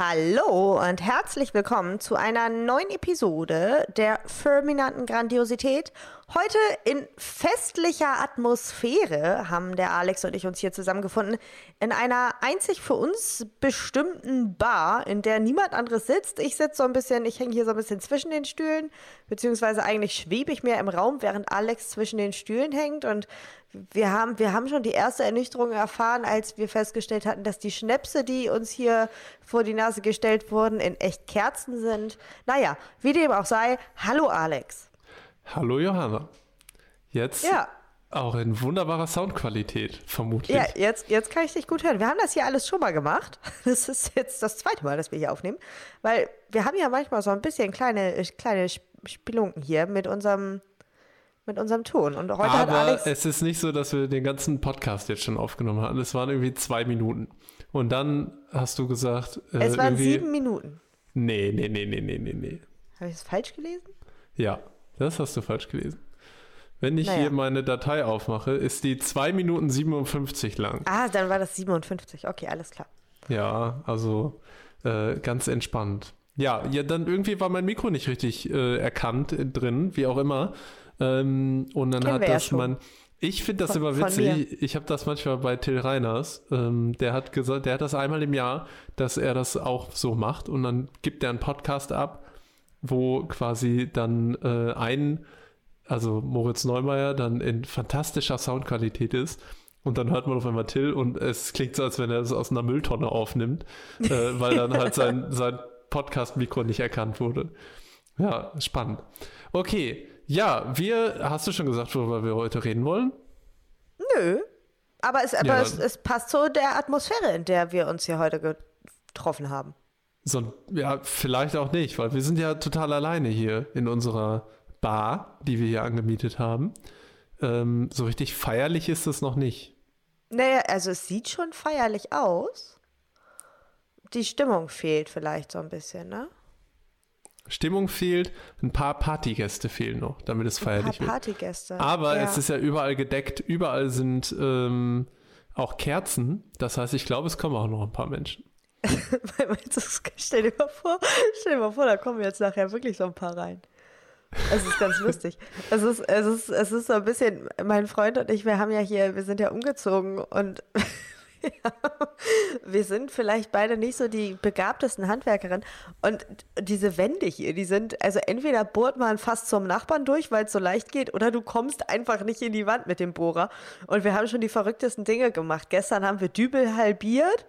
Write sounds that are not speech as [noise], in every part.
Hallo und herzlich willkommen zu einer neuen Episode der fulminanten Grandiosität. Heute in festlicher Atmosphäre haben der Alex und ich uns hier zusammengefunden in einer einzig für uns bestimmten Bar, in der niemand anderes sitzt. Ich sitze so ein bisschen, ich hänge hier so ein bisschen zwischen den Stühlen, beziehungsweise eigentlich schwebe ich mehr im Raum, während Alex zwischen den Stühlen hängt und wir haben, wir haben schon die erste Ernüchterung erfahren, als wir festgestellt hatten, dass die Schnäpse, die uns hier vor die Nase gestellt wurden, in echt Kerzen sind. Naja, wie dem auch sei, hallo Alex. Hallo Johanna. Jetzt Ja, auch in wunderbarer Soundqualität, vermutlich. ja jetzt, jetzt kann ich dich gut hören. Wir haben das hier alles schon mal gemacht. [laughs] Das ist jetzt das zweite Mal, dass wir hier aufnehmen. Weil wir haben ja manchmal so ein bisschen kleine, kleine Sp- Spelunken hier mit unserem, mit unserem Ton. Und heute hat Aber Alex. es ist nicht so, dass wir den ganzen Podcast jetzt schon aufgenommen haben. Es waren irgendwie zwei Minuten. Und dann hast du gesagt, äh, es waren sieben Minuten. Nee, nee, nee, nee, nee, nee, nee. Habe ich das falsch gelesen? Ja, das hast du falsch gelesen. Wenn ich Naja. hier meine Datei aufmache, ist die 2 Minuten 57 lang. Ah, dann war das 57. Okay, alles klar. Ja, also äh, ganz entspannt. Ja, ja, dann irgendwie war mein Mikro nicht richtig äh, erkannt äh, drin, wie auch immer. Ähm, und dann Kennen hat ja das schon. man. Ich finde das Von- immer witzig. Ich habe das manchmal bei Till Reiners. Ähm, der hat gesagt, der hat das einmal im Jahr, dass er das auch so macht und dann gibt er einen Podcast ab, wo quasi dann äh, ein, also Moritz Neumeier, dann in fantastischer Soundqualität ist. Und dann hört man auf einmal Till und es klingt so, als wenn er es aus einer Mülltonne aufnimmt, äh, weil dann halt sein, [laughs] sein Podcast-Mikro nicht erkannt wurde. Ja, spannend. Okay, ja, wir, hast du schon gesagt, worüber wir heute reden wollen? Nö. Aber, es, aber Ja, es, es passt zu der Atmosphäre, in der wir uns hier heute getroffen haben. So, ja, vielleicht auch nicht, weil wir sind ja total alleine hier in unserer Bar, die wir hier angemietet haben. Ähm, so richtig feierlich ist es noch nicht. Naja, also es sieht schon feierlich aus. Die Stimmung fehlt vielleicht so ein bisschen, ne? Stimmung fehlt, ein paar Partygäste fehlen noch, damit es Ein paar feierlich wird. Partygäste. Aber ja. es ist ja überall gedeckt, überall sind ähm, auch Kerzen. Das heißt, ich glaube, es kommen auch noch ein paar Menschen. [laughs] Stell dir mal vor, stell dir mal vor, da kommen jetzt nachher wirklich so ein paar rein. Es ist ganz lustig. [laughs] Es ist, es ist, es ist so ein bisschen, mein Freund und ich, wir haben ja hier, wir sind ja umgezogen und [laughs] [laughs] wir sind vielleicht beide nicht so die begabtesten Handwerkerinnen. Und diese Wände hier, die sind, also entweder bohrt man fast zum Nachbarn durch, weil es so leicht geht, oder du kommst einfach nicht in die Wand mit dem Bohrer. Und wir haben schon die verrücktesten Dinge gemacht. Gestern haben wir Dübel halbiert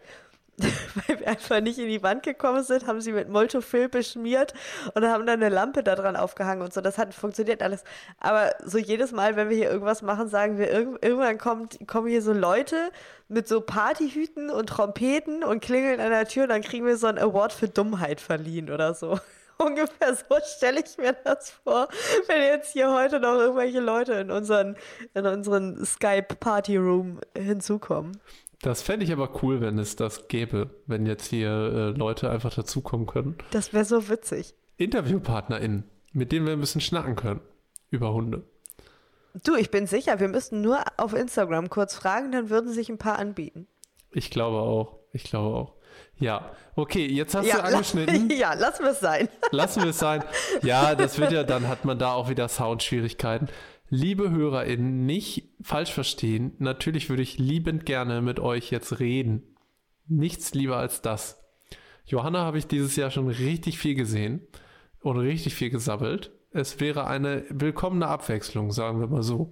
[laughs] weil wir einfach nicht in die Wand gekommen sind, haben sie mit Moltofil beschmiert und haben dann eine Lampe da dran aufgehangen und so. Das hat funktioniert alles. Aber so jedes Mal, wenn wir hier irgendwas machen, sagen wir, irg irgendwann kommt, kommen hier so Leute mit so Partyhüten und Trompeten und klingeln an der Tür und dann kriegen wir so einen Award für Dummheit verliehen oder so. [laughs] Ungefähr so stelle ich mir das vor, wenn jetzt hier heute noch irgendwelche Leute in unseren, in unseren Skype Party Room hinzukommen. Das fände ich aber cool, wenn es das gäbe, wenn jetzt hier äh, Leute einfach dazukommen können. Das wäre so witzig. InterviewpartnerInnen, mit denen wir ein bisschen schnacken können über Hunde. Du, ich bin sicher, wir müssten nur auf Instagram kurz fragen, dann würden sich ein paar anbieten. Ich glaube auch. Ich glaube auch. Ja, okay, jetzt hast du Ja, lass, angeschnitten. [laughs] ja, lassen wir es sein. Lassen wir es sein. [laughs] Ja, das wird ja, dann hat man da auch wieder Soundschwierigkeiten. Liebe HörerInnen, nicht falsch verstehen. Natürlich würde ich liebend gerne mit euch jetzt reden. Nichts lieber als das. Johanna habe ich dieses Jahr schon richtig viel gesehen und richtig viel gesammelt. Es wäre eine willkommene Abwechslung, sagen wir mal so.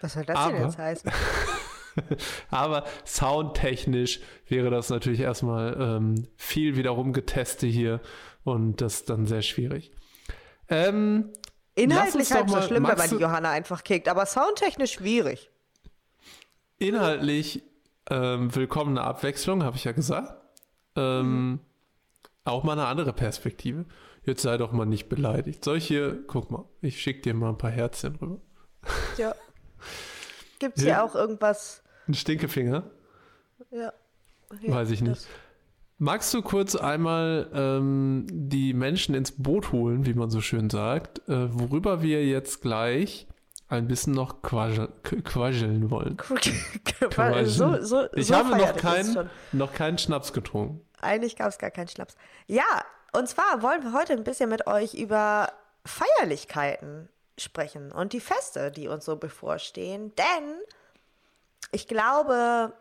Was soll das Aber- denn jetzt heißen? [laughs] Aber soundtechnisch wäre das natürlich erstmal ähm, viel wiederum Geteste hier und das ist dann sehr schwierig. Ähm, Inhaltlich halt so schlimm, wenn man die Johanna einfach kickt, aber soundtechnisch schwierig. inhaltlich ähm, willkommene Abwechslung, habe ich ja gesagt. Ähm, Auch mal eine andere Perspektive. Jetzt sei doch mal nicht beleidigt. Hier, guck mal, ich schicke dir mal ein paar Herzchen rüber. Ja. [laughs] Gibt es Ja. hier auch irgendwas? Ein Stinkefinger? Ja. Ja, Weiß ich nicht. Magst du kurz einmal ähm, die Menschen ins Boot holen, wie man so schön sagt, äh, worüber wir jetzt gleich ein bisschen noch quaschel, qu- quascheln wollen? Weil [laughs] so, so, Ich so habe noch, kein, noch keinen Schnaps getrunken. eigentlich gab es gar keinen Schnaps. Ja, und zwar wollen wir heute ein bisschen mit euch über Feierlichkeiten sprechen und die Feste, die uns so bevorstehen. Denn ich glaube,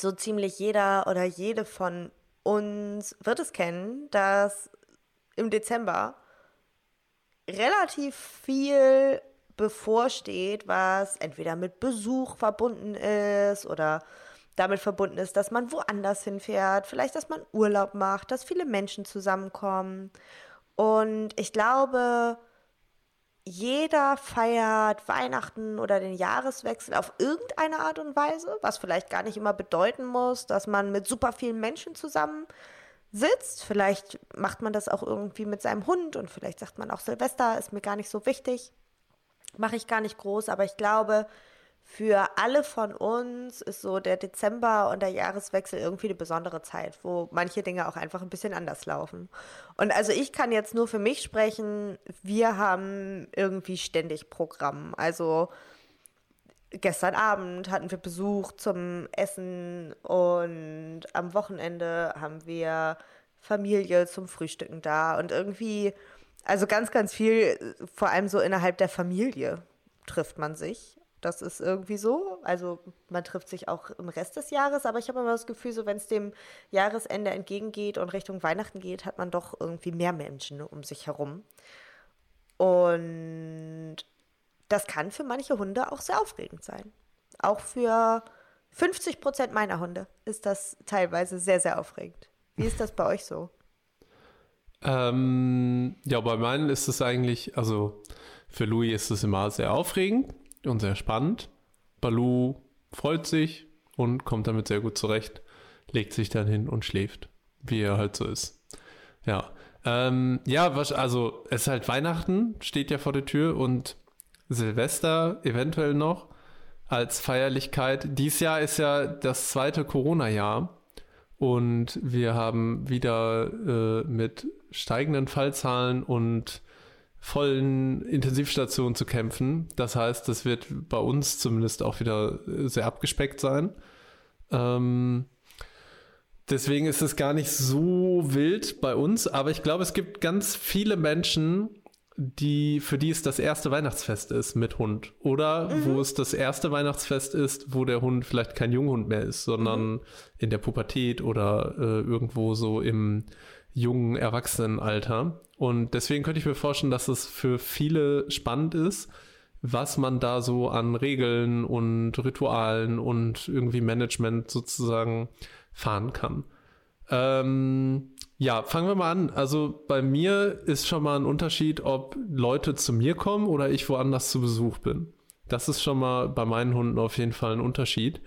so ziemlich jeder oder jede von uns wird es kennen, dass im Dezember relativ viel bevorsteht, was entweder mit Besuch verbunden ist oder damit verbunden ist, dass man woanders hinfährt, vielleicht, dass man Urlaub macht, dass viele Menschen zusammenkommen. Und ich glaube, jeder feiert Weihnachten oder den Jahreswechsel auf irgendeine Art und Weise, was vielleicht gar nicht immer bedeuten muss, dass man mit super vielen Menschen zusammen sitzt. Vielleicht macht man das auch irgendwie mit seinem Hund und vielleicht sagt man auch Silvester ist mir gar nicht so wichtig. Mache ich gar nicht groß, aber ich glaube, für alle von uns ist so der Dezember und der Jahreswechsel irgendwie eine besondere Zeit, wo manche Dinge auch einfach ein bisschen anders laufen. Und also ich kann jetzt nur für mich sprechen, wir haben irgendwie ständig Programm. Also gestern Abend hatten wir Besuch zum Essen und am Wochenende haben wir Familie zum Frühstücken da und irgendwie, also ganz, ganz viel, vor allem so innerhalb der Familie trifft man sich. Das ist irgendwie so. Also man trifft sich auch im Rest des Jahres, aber ich habe immer das Gefühl, so wenn es dem Jahresende entgegengeht und Richtung Weihnachten geht, hat man doch irgendwie mehr Menschen um sich herum. Und das kann für manche Hunde auch sehr aufregend sein. Auch für 50 Prozent meiner Hunde ist das teilweise sehr, sehr aufregend. Wie ist das bei euch so? Ähm, ja, bei meinen ist es eigentlich, also für Louis ist es immer sehr aufregend und sehr spannend. Balu freut sich und kommt damit sehr gut zurecht, legt sich dann hin und schläft, wie er halt so ist. Ja, ähm, ja, was, also es ist halt Weihnachten, steht ja vor der Tür und Silvester eventuell noch als Feierlichkeit. Dies Jahr ist ja das zweite Corona-Jahr und wir haben wieder äh, mit steigenden Fallzahlen und vollen Intensivstationen zu kämpfen. Das heißt, das wird bei uns zumindest auch wieder sehr abgespeckt sein. Ähm, deswegen ist es gar nicht so wild bei uns, aber ich glaube, es gibt ganz viele Menschen, die, für die es das erste Weihnachtsfest ist mit Hund. Oder mhm. wo es das erste Weihnachtsfest ist, wo der Hund vielleicht kein Junghund mehr ist, sondern mhm. in der Pubertät oder äh, irgendwo so im jungen Erwachsenenalter. Und deswegen könnte ich mir vorstellen, dass es für viele spannend ist, was man da so an Regeln und Ritualen und irgendwie Management sozusagen fahren kann. Ähm, ja, fangen wir mal an. Also bei mir ist schon mal ein Unterschied, ob Leute zu mir kommen oder ich woanders zu Besuch bin. Das ist schon mal bei meinen Hunden auf jeden Fall ein Unterschied.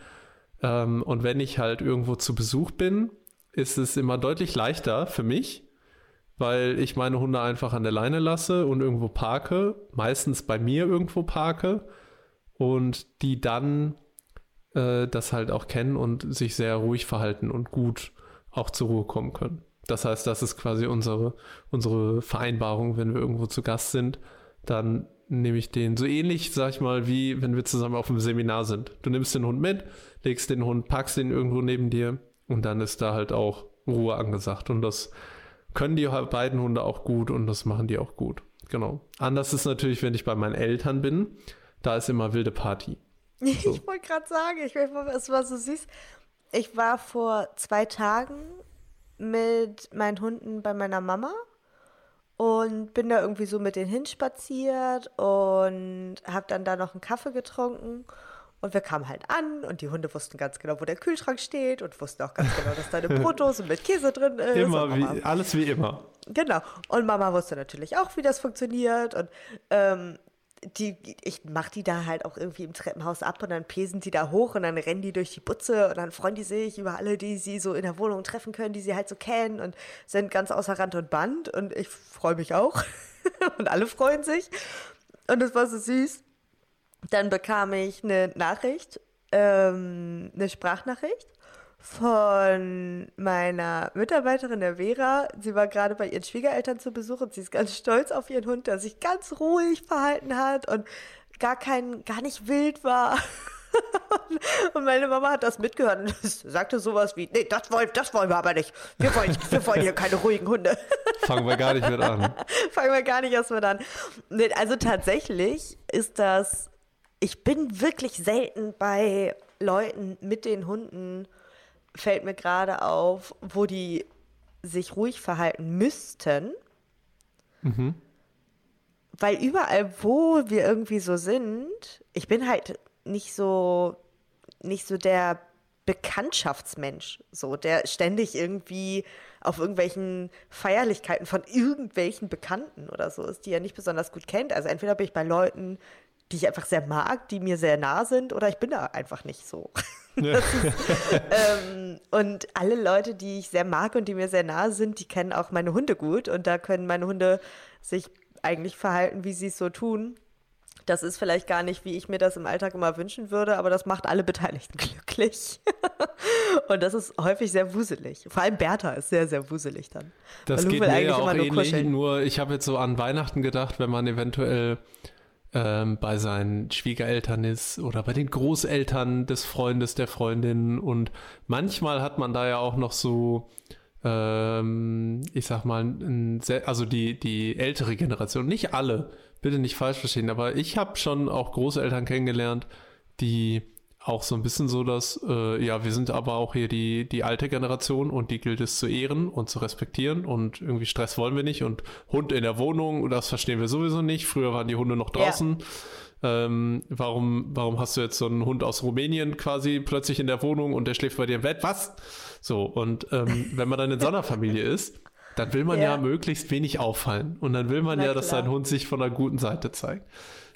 Ähm, und wenn ich halt irgendwo zu Besuch bin, ist es immer deutlich leichter für mich, weil ich meine Hunde einfach an der Leine lasse und irgendwo parke, meistens bei mir irgendwo parke und die dann äh, das halt auch kennen und sich sehr ruhig verhalten und gut auch zur Ruhe kommen können. Das heißt, das ist quasi unsere, unsere Vereinbarung, wenn wir irgendwo zu Gast sind, dann nehme ich den so ähnlich, sag ich mal, wie wenn wir zusammen auf einem Seminar sind. Du nimmst den Hund mit, legst den Hund, packst den irgendwo neben dir und dann ist da halt auch Ruhe angesagt. Und das können die beiden Hunde auch gut und das machen die auch gut. Genau. Anders ist natürlich, wenn ich bei meinen Eltern bin, da ist immer wilde Party. [laughs] So. Ich wollte gerade sagen, ich, es war so süß. Ich war vor zwei Tagen mit meinen Hunden bei meiner Mama und bin da irgendwie so mit denen hinspaziert und habe dann da noch einen Kaffee getrunken und wir kamen halt an und die Hunde wussten ganz genau, wo der Kühlschrank steht und wussten auch ganz genau, dass da eine Brotdose mit Käse drin ist. Immer, wie, alles wie immer. Genau. Und Mama wusste natürlich auch, wie das funktioniert. Und ähm, die, ich mache die da halt auch irgendwie im Treppenhaus ab und dann pesen die da hoch und dann rennen die durch die Butze und dann freuen die sich über alle, die sie so in der Wohnung treffen können, die sie halt so kennen und sind ganz außer Rand und Band und ich freue mich auch [laughs] und alle freuen sich und es war so süß. Dann bekam ich eine Nachricht, ähm, eine Sprachnachricht von meiner Mitarbeiterin, der Vera. Sie war gerade bei ihren Schwiegereltern zu Besuch und sie ist ganz stolz auf ihren Hund, der sich ganz ruhig verhalten hat und gar kein, gar nicht wild war. [laughs] und meine Mama hat das mitgehört und sagte sowas wie, nee, das wollen, das wollen wir aber nicht. Wir wollen, wir wollen hier keine ruhigen Hunde. [laughs] Fangen wir gar nicht mit an. Fangen wir gar nicht erst mit an. Also tatsächlich ist das, ich bin wirklich selten bei Leuten mit den Hunden, fällt mir gerade auf, wo die sich ruhig verhalten müssten. Mhm. Weil überall, wo wir irgendwie so sind, ich bin halt nicht so, nicht so der Bekanntschaftsmensch, so, der ständig irgendwie auf irgendwelchen Feierlichkeiten von irgendwelchen Bekannten oder so ist, die er nicht besonders gut kennt. Also entweder bin ich bei Leuten, die ich einfach sehr mag, die mir sehr nah sind, oder ich bin da einfach nicht so. [laughs] Ja. Ist, ähm, und alle Leute, die ich sehr mag und die mir sehr nah sind, die kennen auch meine Hunde gut und da können meine Hunde sich eigentlich verhalten, wie sie es so tun. Das ist vielleicht gar nicht, wie ich mir das im Alltag immer wünschen würde, aber das macht alle Beteiligten [laughs] glücklich. und das ist häufig sehr wuselig. Vor allem Bertha ist sehr, sehr wuselig dann. Das geht mir ja auch ähnlich, kuscheln. nur ich habe jetzt so an Weihnachten gedacht, wenn man eventuell ähm, bei seinen Schwiegereltern ist oder bei den Großeltern des Freundes, der Freundin. Und manchmal hat man da ja auch noch so ähm, ich sag mal, sehr, also die, die ältere Generation, nicht alle, bitte nicht falsch verstehen, aber ich habe schon auch Großeltern kennengelernt, die auch so ein bisschen so, dass, äh, ja, wir sind aber auch hier die, die alte Generation und die gilt es zu ehren und zu respektieren und irgendwie Stress wollen wir nicht und Hund in der Wohnung, das verstehen wir sowieso nicht. Früher waren die Hunde noch draußen. Ja. Ähm, warum, warum hast du jetzt so einen Hund aus Rumänien quasi plötzlich in der Wohnung und der schläft bei dir im Bett? Was? So, und ähm, wenn man dann in so einer Familie [laughs] ist, dann will man ja. ja möglichst wenig auffallen. Und dann will man Na ja, dass sein Hund sich von der guten Seite zeigt.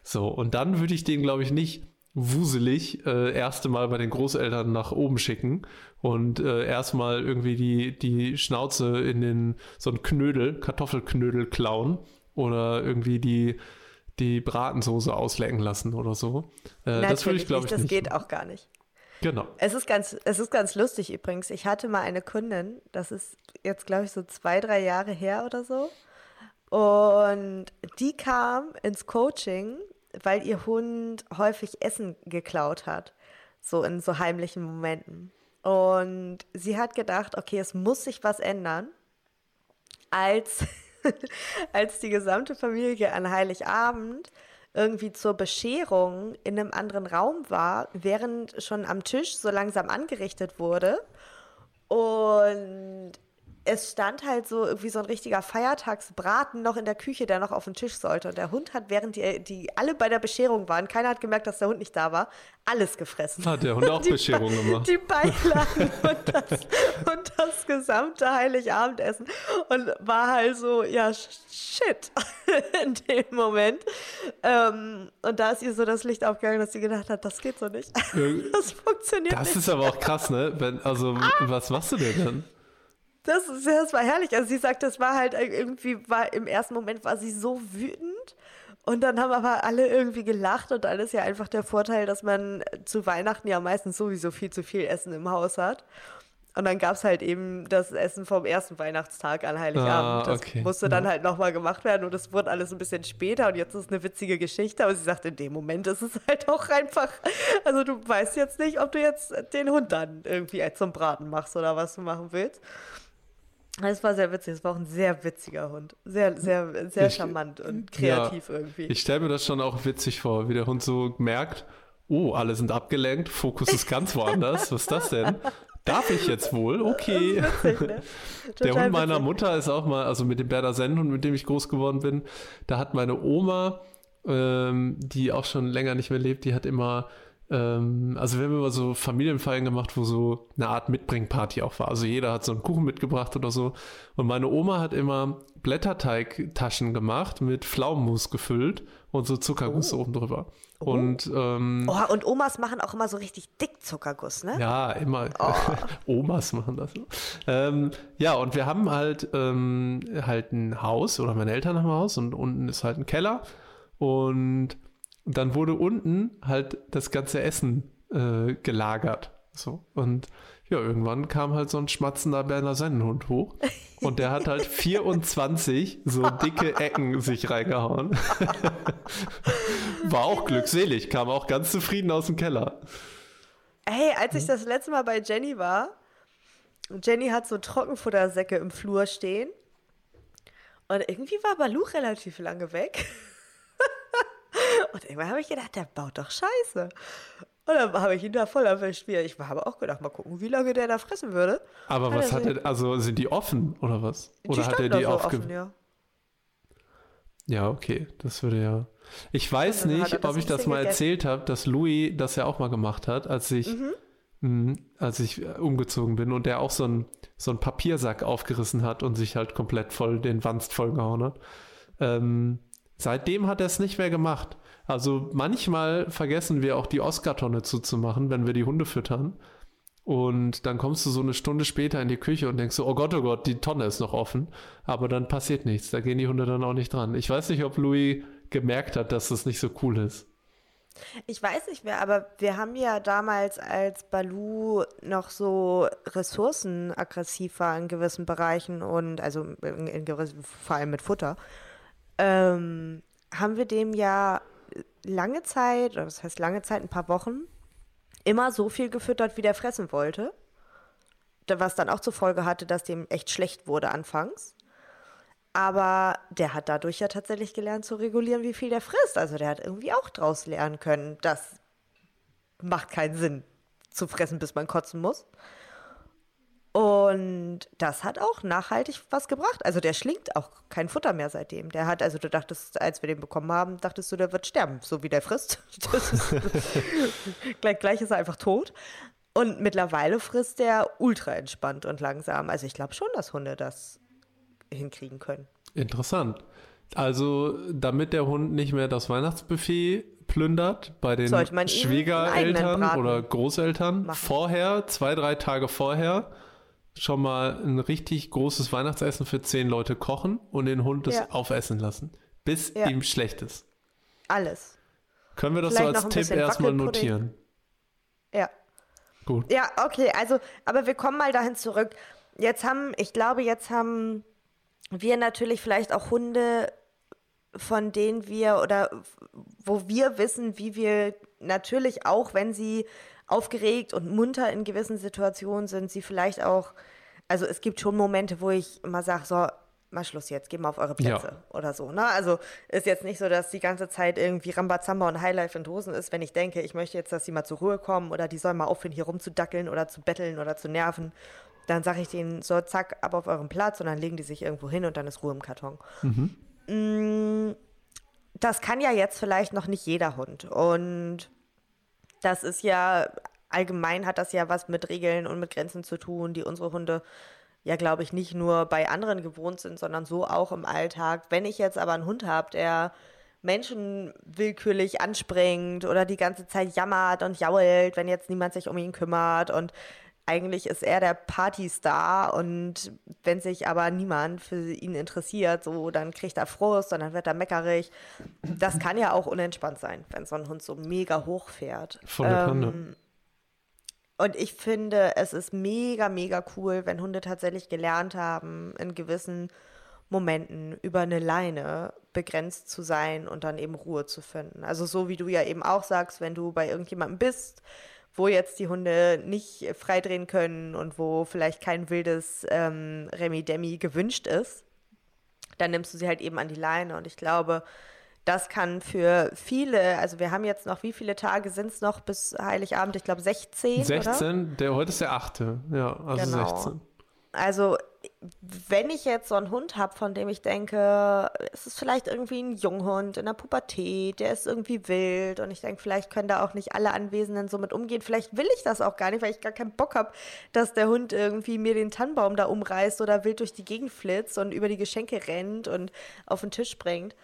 So, und dann würde ich den, glaube ich, nicht wuselig äh, erste Mal bei den Großeltern nach oben schicken und äh, erstmal irgendwie die, die Schnauze in den so ein Knödel, Kartoffelknödel klauen oder irgendwie die die Bratensoße auslecken lassen oder so. Äh, das würde ich, glaube ich, nicht. Das geht auch gar nicht. Genau. Es ist ganz, es ist ganz lustig übrigens. Ich hatte mal eine Kundin, das ist jetzt, glaube ich, so zwei, drei Jahre her oder so. Und die kam ins Coaching, weil ihr Hund häufig Essen geklaut hat. So in so heimlichen Momenten. Und sie hat gedacht, okay, es muss sich was ändern. Als [laughs] als die gesamte Familie an Heiligabend irgendwie zur Bescherung in einem anderen Raum war, während schon am Tisch so langsam angerichtet wurde. Und es stand halt so irgendwie so ein richtiger Feiertagsbraten noch in der Küche, der noch auf den Tisch sollte. Und der Hund hat, während die, die alle bei der Bescherung waren, keiner hat gemerkt, dass der Hund nicht da war, alles gefressen. Hat der Hund auch [laughs] Bescherung gemacht. Die Beilagen [laughs] und das, und das gesamte Heiligabendessen. Und war halt so, ja, shit, [laughs] in dem Moment. Ähm, und da ist ihr so das Licht aufgegangen, dass sie gedacht hat, das geht so nicht. das funktioniert das nicht. Das ist aber auch krass, ne? Wenn, also, ah. was machst du denn dann? Das, das war herrlich. Also sie sagt, das war halt irgendwie, war im ersten Moment war sie so wütend. Und dann haben aber alle irgendwie gelacht und dann ist ja einfach der Vorteil, dass man zu Weihnachten ja meistens sowieso viel zu viel Essen im Haus hat. Und dann gab es halt eben das Essen vom ersten Weihnachtstag an Heiligabend. Ah, okay. Das musste dann halt nochmal gemacht werden und es wurde alles ein bisschen später und jetzt ist es eine witzige Geschichte. Aber sie sagt, in dem Moment ist es [laughs] halt auch einfach, also du weißt jetzt nicht, ob du jetzt den Hund dann irgendwie zum Braten machst oder was du machen willst. Es war sehr witzig. Es war auch ein sehr witziger Hund. Sehr, sehr, sehr ich, charmant und kreativ ja, irgendwie. Ich stelle mir das schon auch witzig vor, wie der Hund so merkt, oh, alle sind abgelenkt, Fokus ist [laughs] ganz woanders. Was ist das denn? Darf ich jetzt wohl? Okay. Witzig, ne? [laughs] Der Hund meiner witzig. Mutter ist auch mal, also mit dem Berda Sennhund, mit dem ich groß geworden bin, da hat meine Oma, ähm, die auch schon länger nicht mehr lebt, die hat immer ähm, also wir haben immer so Familienfeiern gemacht, wo so eine Art Mitbringparty auch war. Also jeder hat so einen Kuchen mitgebracht oder so. Und meine Oma hat immer Blätterteigtaschen gemacht, mit Pflaumenmus gefüllt und so Zuckerguss oh. oben drüber. Oh. Und, ähm, oh, und Omas machen auch immer so richtig dick Zuckerguss, ne? Ja, immer. Oh. [laughs] Omas machen das. Ähm, ja, und wir haben halt, ähm, halt ein Haus, oder meine Eltern haben ein Haus, und unten ist halt ein Keller. Und und dann wurde unten halt das ganze Essen äh, gelagert. So. Und ja, irgendwann kam halt so ein schmatzender Berner Sennenhund hoch. Und der hat halt 24 so dicke Ecken sich reingehauen. War auch glückselig, kam auch ganz zufrieden aus dem Keller. Hey, als ich das letzte Mal bei Jenny war, Jenny hat so Trockenfuttersäcke im Flur stehen. Und irgendwie war Balu relativ lange weg. Und irgendwann habe ich gedacht, der baut doch Scheiße. Und dann habe ich ihn da voll erwischt. Ich habe auch gedacht, mal gucken, wie lange der da fressen würde. Aber hat was hat er, also sind die offen oder was? Oder hat er die so aufge... ja. ja, okay, das würde ja. Ich weiß nicht, ob ich das mal gegessen. erzählt habe, dass Louis das ja auch mal gemacht hat, als ich, mhm. mh, als ich äh, umgezogen bin und der auch so einen so Papiersack aufgerissen hat und sich halt komplett voll den Wanst vollgehauen hat. Ähm, seitdem hat er es nicht mehr gemacht. Also manchmal vergessen wir auch die Oscar-Tonne zuzumachen, wenn wir die Hunde füttern. Und dann kommst du so eine Stunde später in die Küche und denkst so, oh Gott, oh Gott, die Tonne ist noch offen. Aber dann passiert nichts. Da gehen die Hunde dann auch nicht dran. Ich weiß nicht, ob Louis gemerkt hat, dass das nicht so cool ist. Ich weiß nicht mehr, aber wir haben ja damals, als Balu noch so ressourcenaggressiv war in gewissen Bereichen und also in, in vor allem mit Futter, ähm, haben wir dem ja lange Zeit, das heißt lange Zeit, ein paar Wochen, immer so viel gefüttert, wie der fressen wollte. Was dann auch zur Folge hatte, dass dem echt schlecht wurde anfangs. Aber der hat dadurch ja tatsächlich gelernt zu regulieren, wie viel der frisst. Also der hat irgendwie auch draus lernen können, das macht keinen Sinn zu fressen, bis man kotzen muss. Und das hat auch nachhaltig was gebracht. Also der schlingt auch kein Futter mehr seitdem. Der hat, also du dachtest, als wir den bekommen haben, dachtest du, der wird sterben, so wie der frisst. [laughs] Ist, gleich, gleich ist er einfach tot. Und mittlerweile frisst der ultra entspannt und langsam. Also ich glaube schon, dass Hunde das hinkriegen können. Interessant. Also damit der Hund nicht mehr das Weihnachtsbuffet plündert bei den Schwiegereltern oder Großeltern, machen. vorher, zwei, drei Tage vorher, schon mal ein richtig großes Weihnachtsessen für zehn Leute kochen und den Hund es ja. aufessen lassen, bis ja. ihm schlecht ist. Alles. Können wir das Vielleicht so als Tipp erstmal notieren? Ja. Gut. Ja, okay, also, aber wir kommen mal dahin zurück. Jetzt haben, ich glaube, jetzt haben wir natürlich vielleicht auch Hunde, von denen wir oder wo wir wissen, wie wir natürlich auch, wenn sie aufgeregt und munter in gewissen Situationen sind, sie vielleicht auch, also es gibt schon Momente, wo ich immer sage, so, mal Schluss jetzt, geh mal auf eure Plätze ja. oder so. Ne? Also ist jetzt nicht so, dass die ganze Zeit irgendwie Rambazamba und Highlife in Dosen ist, wenn ich denke, ich möchte jetzt, dass sie mal zur Ruhe kommen oder die sollen mal aufhören, hier rumzudackeln oder zu betteln oder zu nerven. Dann sage ich denen so, zack, ab auf euren Platz und dann legen die sich irgendwo hin und dann ist Ruhe im Karton. Mhm. Mm, das kann ja jetzt vielleicht noch nicht jeder Hund. Und das ist ja, allgemein hat das ja was mit Regeln und mit Grenzen zu tun, die unsere Hunde ja, glaube ich, nicht nur bei anderen gewohnt sind, sondern so auch im Alltag. Wenn ich jetzt aber einen Hund habe, der Menschen willkürlich anspringt oder die ganze Zeit jammert und jault, wenn jetzt niemand sich um ihn kümmert und eigentlich ist er der Partystar und wenn sich aber niemand für ihn interessiert, so dann kriegt er Frust und dann wird er meckerig. Das kann ja auch unentspannt sein, wenn so ein Hund so mega hoch fährt. Volle ähm, und ich finde, es ist mega, mega cool, wenn Hunde tatsächlich gelernt haben, in gewissen Momenten über eine Leine begrenzt zu sein und dann eben Ruhe zu finden. Also so wie du ja eben auch sagst, wenn du bei irgendjemandem bist, wo jetzt die Hunde nicht freidrehen können und wo vielleicht kein wildes ähm, Remi-Demi gewünscht ist, dann nimmst du sie halt eben an die Leine. Und ich glaube, das kann für viele, also wir haben jetzt noch, wie viele Tage sind es noch bis Heiligabend? Ich glaube 16. 16, oder? Der, heute ist der 8. Ja, also genau. 16. Also wenn ich jetzt so einen Hund habe, von dem ich denke, es ist vielleicht irgendwie ein Junghund in der Pubertät, der ist irgendwie wild und ich denke, vielleicht können da auch nicht alle Anwesenden so mit umgehen. Vielleicht will ich das auch gar nicht, weil ich gar keinen Bock habe, dass der Hund irgendwie mir den Tannenbaum da umreißt oder wild durch die Gegend flitzt und über die Geschenke rennt und auf den Tisch springt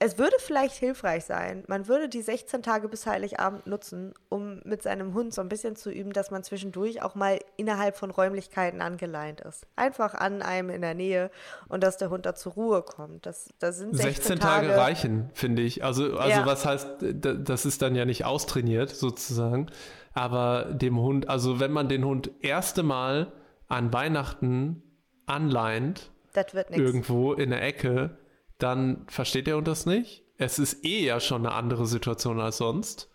es würde vielleicht hilfreich sein, man würde die 16 Tage bis Heiligabend nutzen, um mit seinem Hund so ein bisschen zu üben, dass man zwischendurch auch mal innerhalb von Räumlichkeiten angeleint ist. Einfach an einem in der Nähe und dass der Hund da zur Ruhe kommt. Das, das sind 16, 16 Tage, Tage reichen, finde ich. Also, also ja. was heißt, das ist dann ja nicht austrainiert sozusagen. Aber dem Hund, also wenn man den Hund erste Mal an Weihnachten anleint, irgendwo in der Ecke, dann versteht der Hund das nicht. Es ist eh ja schon eine andere Situation als sonst.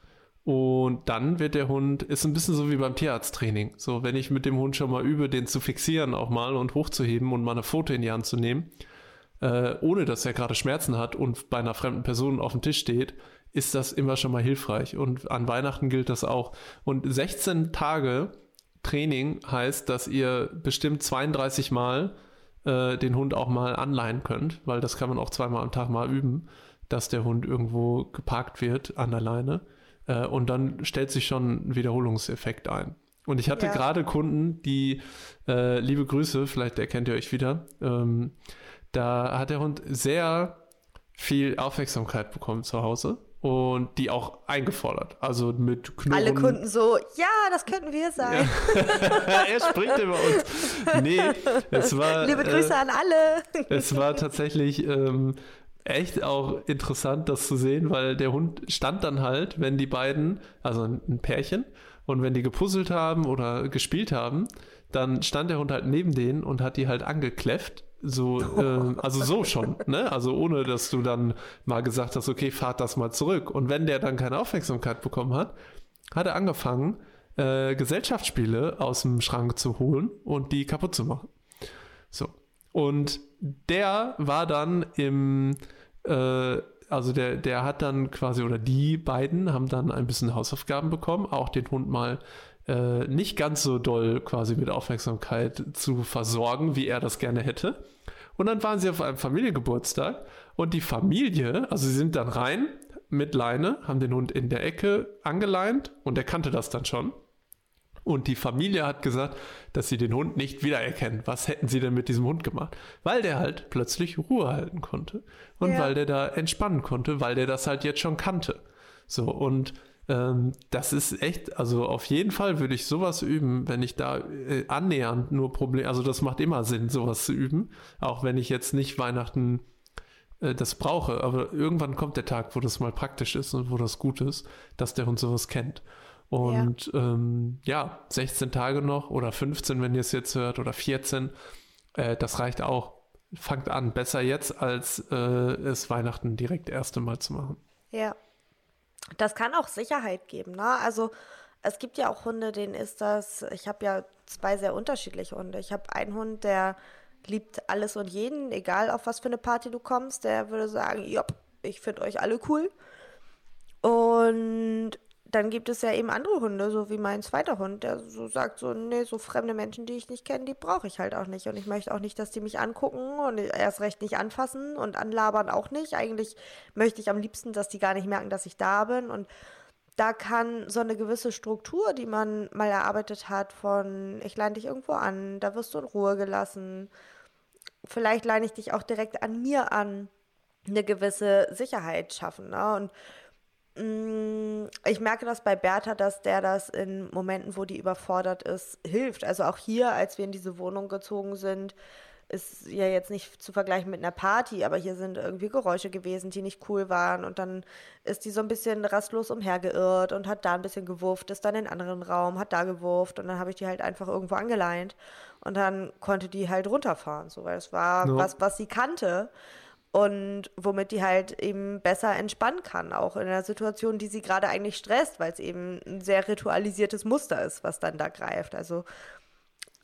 Und dann wird der Hund, ist ein bisschen so wie beim Tierarzttraining. So, wenn ich mit dem Hund schon mal übe, den zu fixieren auch mal und hochzuheben und mal eine Foto in die Hand zu nehmen, äh, ohne dass er gerade Schmerzen hat und bei einer fremden Person auf dem Tisch steht, ist das immer schon mal hilfreich. Und an Weihnachten gilt das auch. Und 16 Tage Training heißt, dass ihr bestimmt 32 Mal äh, den Hund auch mal anleihen könnt, weil das kann man auch zweimal am Tag mal üben, dass der Hund irgendwo geparkt wird an der Leine. Äh, und dann stellt sich schon ein Wiederholungseffekt ein. Und ich hatte ja. gerade Kunden, die, äh, liebe Grüße, vielleicht erkennt ihr euch wieder, ähm, da hat der Hund sehr viel Aufmerksamkeit bekommen zu Hause und die auch eingefordert. Also mit Knurren. Alle Kunden so, ja, das könnten wir sein. [laughs] Ja. er springt über uns. Nee, es war. Liebe Grüße äh, an alle. es war tatsächlich ähm, echt auch interessant, das zu sehen, weil der Hund stand dann halt, wenn die beiden, also ein Pärchen, und wenn die gepuzzelt haben oder gespielt haben, dann stand der Hund halt neben denen und hat die halt angekläfft. So, [laughs] äh, also so schon, ne? Also ohne, dass du dann mal gesagt hast, okay, fahrt das mal zurück. Und wenn der dann keine Aufmerksamkeit bekommen hat, hat er angefangen, äh, Gesellschaftsspiele aus dem Schrank zu holen und die kaputt zu machen. So. Und der war dann im, äh, also der, der hat dann quasi, oder die beiden haben dann ein bisschen Hausaufgaben bekommen, auch den Hund mal äh, nicht ganz so doll quasi mit Aufmerksamkeit zu versorgen, wie er das gerne hätte. Und dann waren sie auf einem Familiengeburtstag und die Familie, also sie sind dann rein mit Leine, haben den Hund in der Ecke angeleint und er kannte das dann schon. Und die Familie hat gesagt, dass sie den Hund nicht wiedererkennen. Was hätten sie denn mit diesem Hund gemacht? Weil der halt plötzlich Ruhe halten konnte. Und ja. weil der da entspannen konnte, weil der das halt jetzt schon kannte. So, und ähm, das ist echt, also auf jeden Fall würde ich sowas üben, wenn ich da äh, annähernd nur Probleme, also das macht immer Sinn, sowas zu üben. Auch wenn ich jetzt nicht Weihnachten äh, das brauche, aber irgendwann kommt der Tag, wo das mal praktisch ist und wo das gut ist, dass der Hund sowas kennt. Und ja, ähm, ja 16 Tage noch oder 15, wenn ihr es jetzt hört, oder 14, äh, das reicht auch. Fangt an, besser jetzt, als äh, es Weihnachten direkt erste Mal zu machen. Ja. Das kann auch Sicherheit geben, ne? Also es gibt ja auch Hunde, denen ist das, ich habe ja zwei sehr unterschiedliche Hunde. Ich habe einen Hund, der liebt alles und jeden, egal auf was für eine Party du kommst, der würde sagen, ja, ich finde euch alle cool. Und dann gibt es ja eben andere Hunde, so wie mein zweiter Hund, der so sagt so, nee, so fremde Menschen, die ich nicht kenne, die brauche ich halt auch nicht. Und ich möchte auch nicht, dass die mich angucken und erst recht nicht anfassen und anlabern auch nicht. Eigentlich möchte ich am liebsten, dass die gar nicht merken, dass ich da bin. Und da kann so eine gewisse Struktur, die man mal erarbeitet hat, von ich leine dich irgendwo an, da wirst du in Ruhe gelassen. Vielleicht leine ich dich auch direkt an mir an, eine gewisse Sicherheit schaffen. Ne? Und ich merke das bei Bertha, dass der das in Momenten, wo die überfordert ist, hilft. Also auch hier, als wir in diese Wohnung gezogen sind, ist ja jetzt nicht zu vergleichen mit einer Party, aber hier sind irgendwie Geräusche gewesen, die nicht cool waren. Und dann ist die so ein bisschen rastlos umhergeirrt und hat da ein bisschen gewurft, ist dann in einen anderen Raum, hat da gewurft und dann habe ich die halt einfach irgendwo angeleint. Und dann konnte die halt runterfahren, so, weil es war no. was, was sie kannte und womit die halt eben besser entspannen kann, auch in einer Situation, die sie gerade eigentlich stresst, weil es eben ein sehr ritualisiertes Muster ist, was dann da greift. Also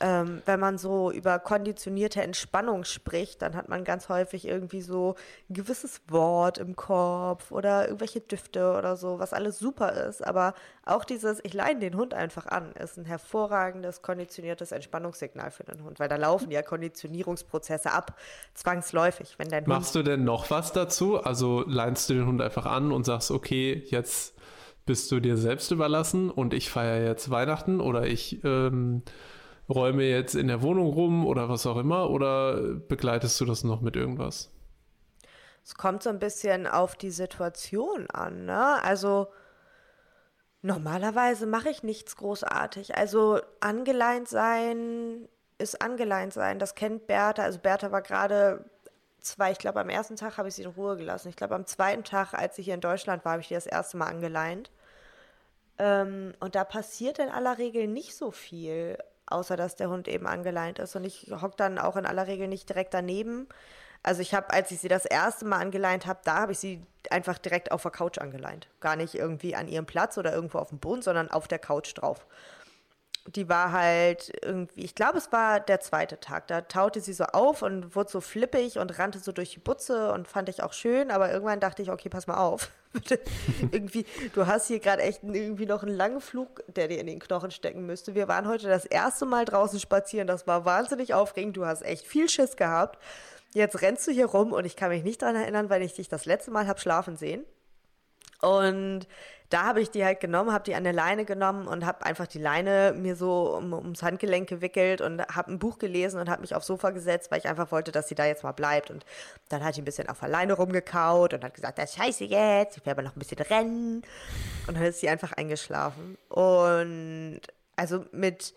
ähm, wenn man so über konditionierte Entspannung spricht, dann hat man ganz häufig irgendwie so ein gewisses Wort im Kopf oder irgendwelche Düfte oder so, was alles super ist. Aber auch dieses, ich leine den Hund einfach an, ist ein hervorragendes konditioniertes Entspannungssignal für den Hund, weil da laufen ja Konditionierungsprozesse ab, zwangsläufig, wenn dein Machst Hund du denn noch was dazu? Also leinst du den Hund einfach an und sagst, okay, jetzt bist du dir selbst überlassen und ich feiere jetzt Weihnachten oder ich ähm, räume jetzt in der Wohnung rum oder was auch immer oder begleitest du das noch mit irgendwas? Es kommt so ein bisschen auf die Situation an, ne? Also normalerweise mache ich nichts großartig. Also angeleint sein ist angeleint sein. Das kennt Bertha. Also Bertha war gerade zwei, ich glaube am ersten Tag habe ich sie in Ruhe gelassen. Ich glaube am zweiten Tag, als sie hier in Deutschland war, habe ich die das erste Mal angeleint. Ähm, und da passiert in aller Regel nicht so viel, außer dass der Hund eben angeleint ist. Und ich hocke dann auch in aller Regel nicht direkt daneben. Also ich habe, als ich sie das erste Mal angeleint habe, da habe ich sie einfach direkt auf der Couch angeleint. Gar nicht irgendwie an ihrem Platz oder irgendwo auf dem Boden, sondern auf der Couch drauf die war halt irgendwie, ich glaube, es war der zweite Tag. Da taute sie so auf und wurde so flippig und rannte so durch die Butze und fand ich auch schön, aber irgendwann dachte ich, okay, pass mal auf. [laughs] irgendwie, du hast hier gerade echt irgendwie noch einen langen Flug, der dir in den Knochen stecken müsste. Wir waren heute das erste Mal draußen spazieren, das war wahnsinnig aufregend, du hast echt viel Schiss gehabt. Jetzt rennst du hier rum und ich kann mich nicht daran erinnern, weil ich dich das letzte Mal habe schlafen sehen. Und da habe ich die halt genommen, habe die an der Leine genommen und habe einfach die Leine mir so um, ums Handgelenk gewickelt und habe ein Buch gelesen und habe mich aufs Sofa gesetzt, weil ich einfach wollte, dass sie da jetzt mal bleibt. Und dann hat sie ein bisschen auf der Leine rumgekaut und hat gesagt, das ist scheiße jetzt, ich will aber noch ein bisschen rennen. Und dann ist sie einfach eingeschlafen. Und also mit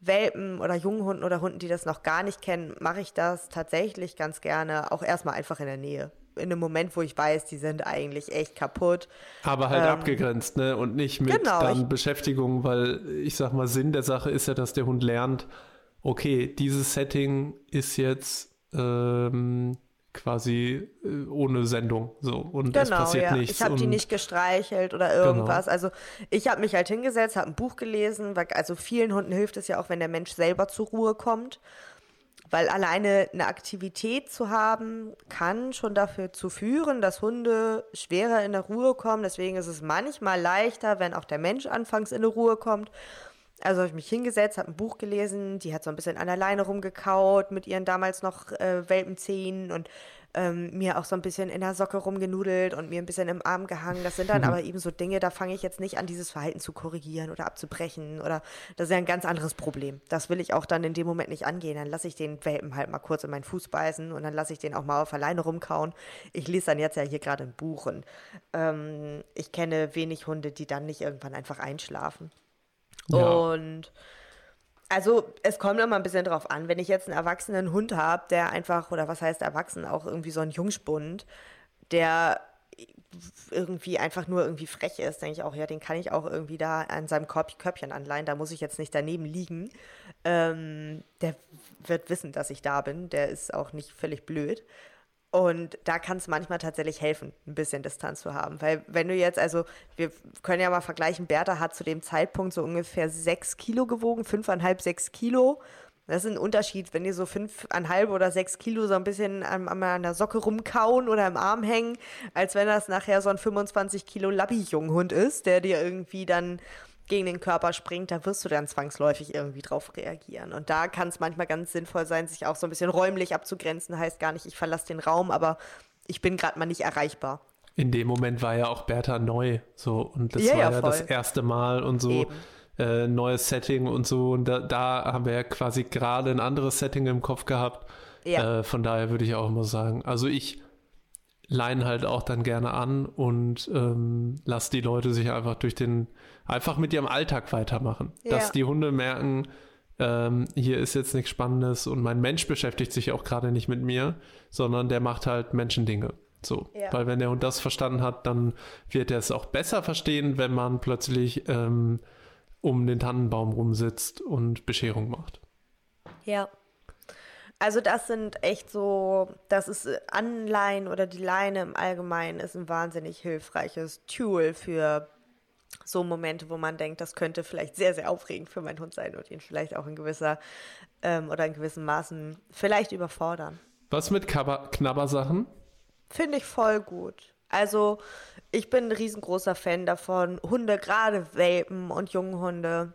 Welpen oder Junghunden oder Hunden, die das noch gar nicht kennen, mache ich das tatsächlich ganz gerne, auch erstmal einfach in der Nähe in einem Moment, wo ich weiß, die sind eigentlich echt kaputt. Aber halt ähm, abgegrenzt, ne? Und nicht mit genau, dann Beschäftigung, weil ich sag mal, Sinn der Sache ist ja, dass der Hund lernt, okay, dieses Setting ist jetzt ähm, quasi äh, ohne Sendung so und genau, es passiert ja. nichts. Ich habe die nicht gestreichelt oder irgendwas. Genau. Also ich habe mich halt hingesetzt, habe ein Buch gelesen, weil also vielen Hunden hilft es ja auch, wenn der Mensch selber zur Ruhe kommt. Weil alleine eine Aktivität zu haben, kann schon dafür zu führen, dass Hunde schwerer in der Ruhe kommen. Deswegen ist es manchmal leichter, wenn auch der Mensch anfangs in die Ruhe kommt. Also habe ich mich hingesetzt, habe ein Buch gelesen, die hat so ein bisschen an der Leine rumgekaut mit ihren damals noch äh, Welpenzähnen und ähm, mir auch so ein bisschen in der Socke rumgenudelt und mir ein bisschen im Arm gehangen. Das sind dann mhm. aber eben so Dinge, da fange ich jetzt nicht an, dieses Verhalten zu korrigieren oder abzubrechen oder das ist ja ein ganz anderes Problem. Das will ich auch dann in dem Moment nicht angehen. Dann lasse ich den Welpen halt mal kurz in meinen Fuß beißen und dann lasse ich den auch mal auf alleine rumkauen. Ich lese dann jetzt ja hier gerade ein Buch und ähm, ich kenne wenig Hunde, die dann nicht irgendwann einfach einschlafen. Ja. Und also es kommt immer ein bisschen drauf an. Wenn ich jetzt einen erwachsenen Hund habe, der einfach, oder was heißt erwachsen, auch irgendwie so ein Jungspund, der irgendwie einfach nur irgendwie frech ist, denke ich auch, ja, den kann ich auch irgendwie da an seinem Körbchen anleihen, da muss ich jetzt nicht daneben liegen. Ähm, der wird wissen, dass ich da bin, der ist auch nicht völlig blöd. Und da kann es manchmal tatsächlich helfen, ein bisschen Distanz zu haben. Weil wenn du jetzt, also wir können ja mal vergleichen, Bertha hat zu dem Zeitpunkt so ungefähr sechs Kilo gewogen, fünfeinhalb, sechs Kilo. Das ist ein Unterschied, wenn die so fünfeinhalb oder sechs Kilo so ein bisschen an, an der Socke rumkauen oder im Arm hängen, als wenn das nachher so ein 25 Kilo Labby-Junghund ist, der dir irgendwie dann gegen den Körper springt, da wirst du dann zwangsläufig irgendwie drauf reagieren. Und da kann es manchmal ganz sinnvoll sein, sich auch so ein bisschen räumlich abzugrenzen. Heißt gar nicht, ich verlasse den Raum, aber ich bin gerade mal nicht erreichbar. In dem Moment war ja auch Bertha neu, so und das ja, war ja, ja das erste Mal und so. Äh, neues Setting und so. Und da, da haben wir ja quasi gerade ein anderes Setting im Kopf gehabt. Ja. Äh, von daher würde ich auch immer sagen, also ich leihen halt auch dann gerne an und ähm, lass die Leute sich einfach durch den, einfach mit ihrem Alltag weitermachen. Ja. Dass die Hunde merken, ähm, hier ist jetzt nichts Spannendes und mein Mensch beschäftigt sich auch gerade nicht mit mir, sondern der macht halt Menschendinge. So, ja. weil wenn der Hund das verstanden hat, dann wird er es auch besser verstehen, wenn man plötzlich ähm, um den Tannenbaum rumsitzt und Bescherung macht. Ja. Also das sind echt so, das ist äh, Anleihen oder die Leine im Allgemeinen ist ein wahnsinnig hilfreiches Tool für so Momente, wo man denkt, das könnte vielleicht sehr, sehr aufregend für meinen Hund sein und ihn vielleicht auch in gewisser ähm, oder in gewissen Maßen vielleicht überfordern. Was mit Knabbersachen? Finde ich voll gut. Also ich bin ein riesengroßer Fan davon, Hunde, gerade Welpen und Junghunde,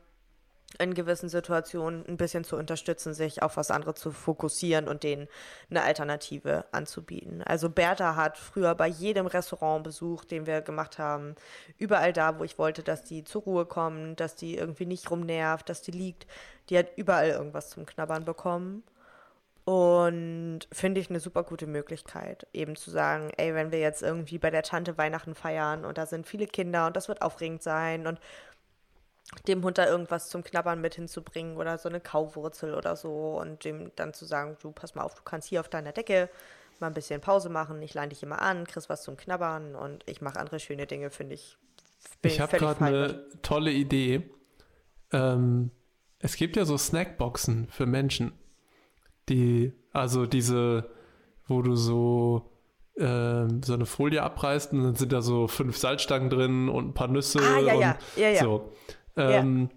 in gewissen Situationen ein bisschen zu unterstützen, sich auf was anderes zu fokussieren und denen eine Alternative anzubieten. Also Bertha hat früher bei jedem Restaurantbesuch, den wir gemacht haben, überall da, wo ich wollte, dass die zur Ruhe kommen, dass die irgendwie nicht rumnervt, dass die liegt, die hat überall irgendwas zum Knabbern bekommen. Und finde ich eine super gute Möglichkeit, eben zu sagen, ey, wenn wir jetzt irgendwie bei der Tante Weihnachten feiern und da sind viele Kinder und das wird aufregend sein und dem Hund da irgendwas zum Knabbern mit hinzubringen oder so eine Kauwurzel oder so und dem dann zu sagen, du pass mal auf, du kannst hier auf deiner Decke mal ein bisschen Pause machen, ich leine dich immer an, kriegst was zum Knabbern und ich mache andere schöne Dinge, finde ich Ich habe gerade eine mit. tolle Idee. Ähm, es gibt ja so Snackboxen für Menschen, die, also diese, wo du so, ähm, so eine Folie abreißt und dann sind da so fünf Salzstangen drin und ein paar Nüsse Ah, ja, und ja, ja, ja. so. Ähm,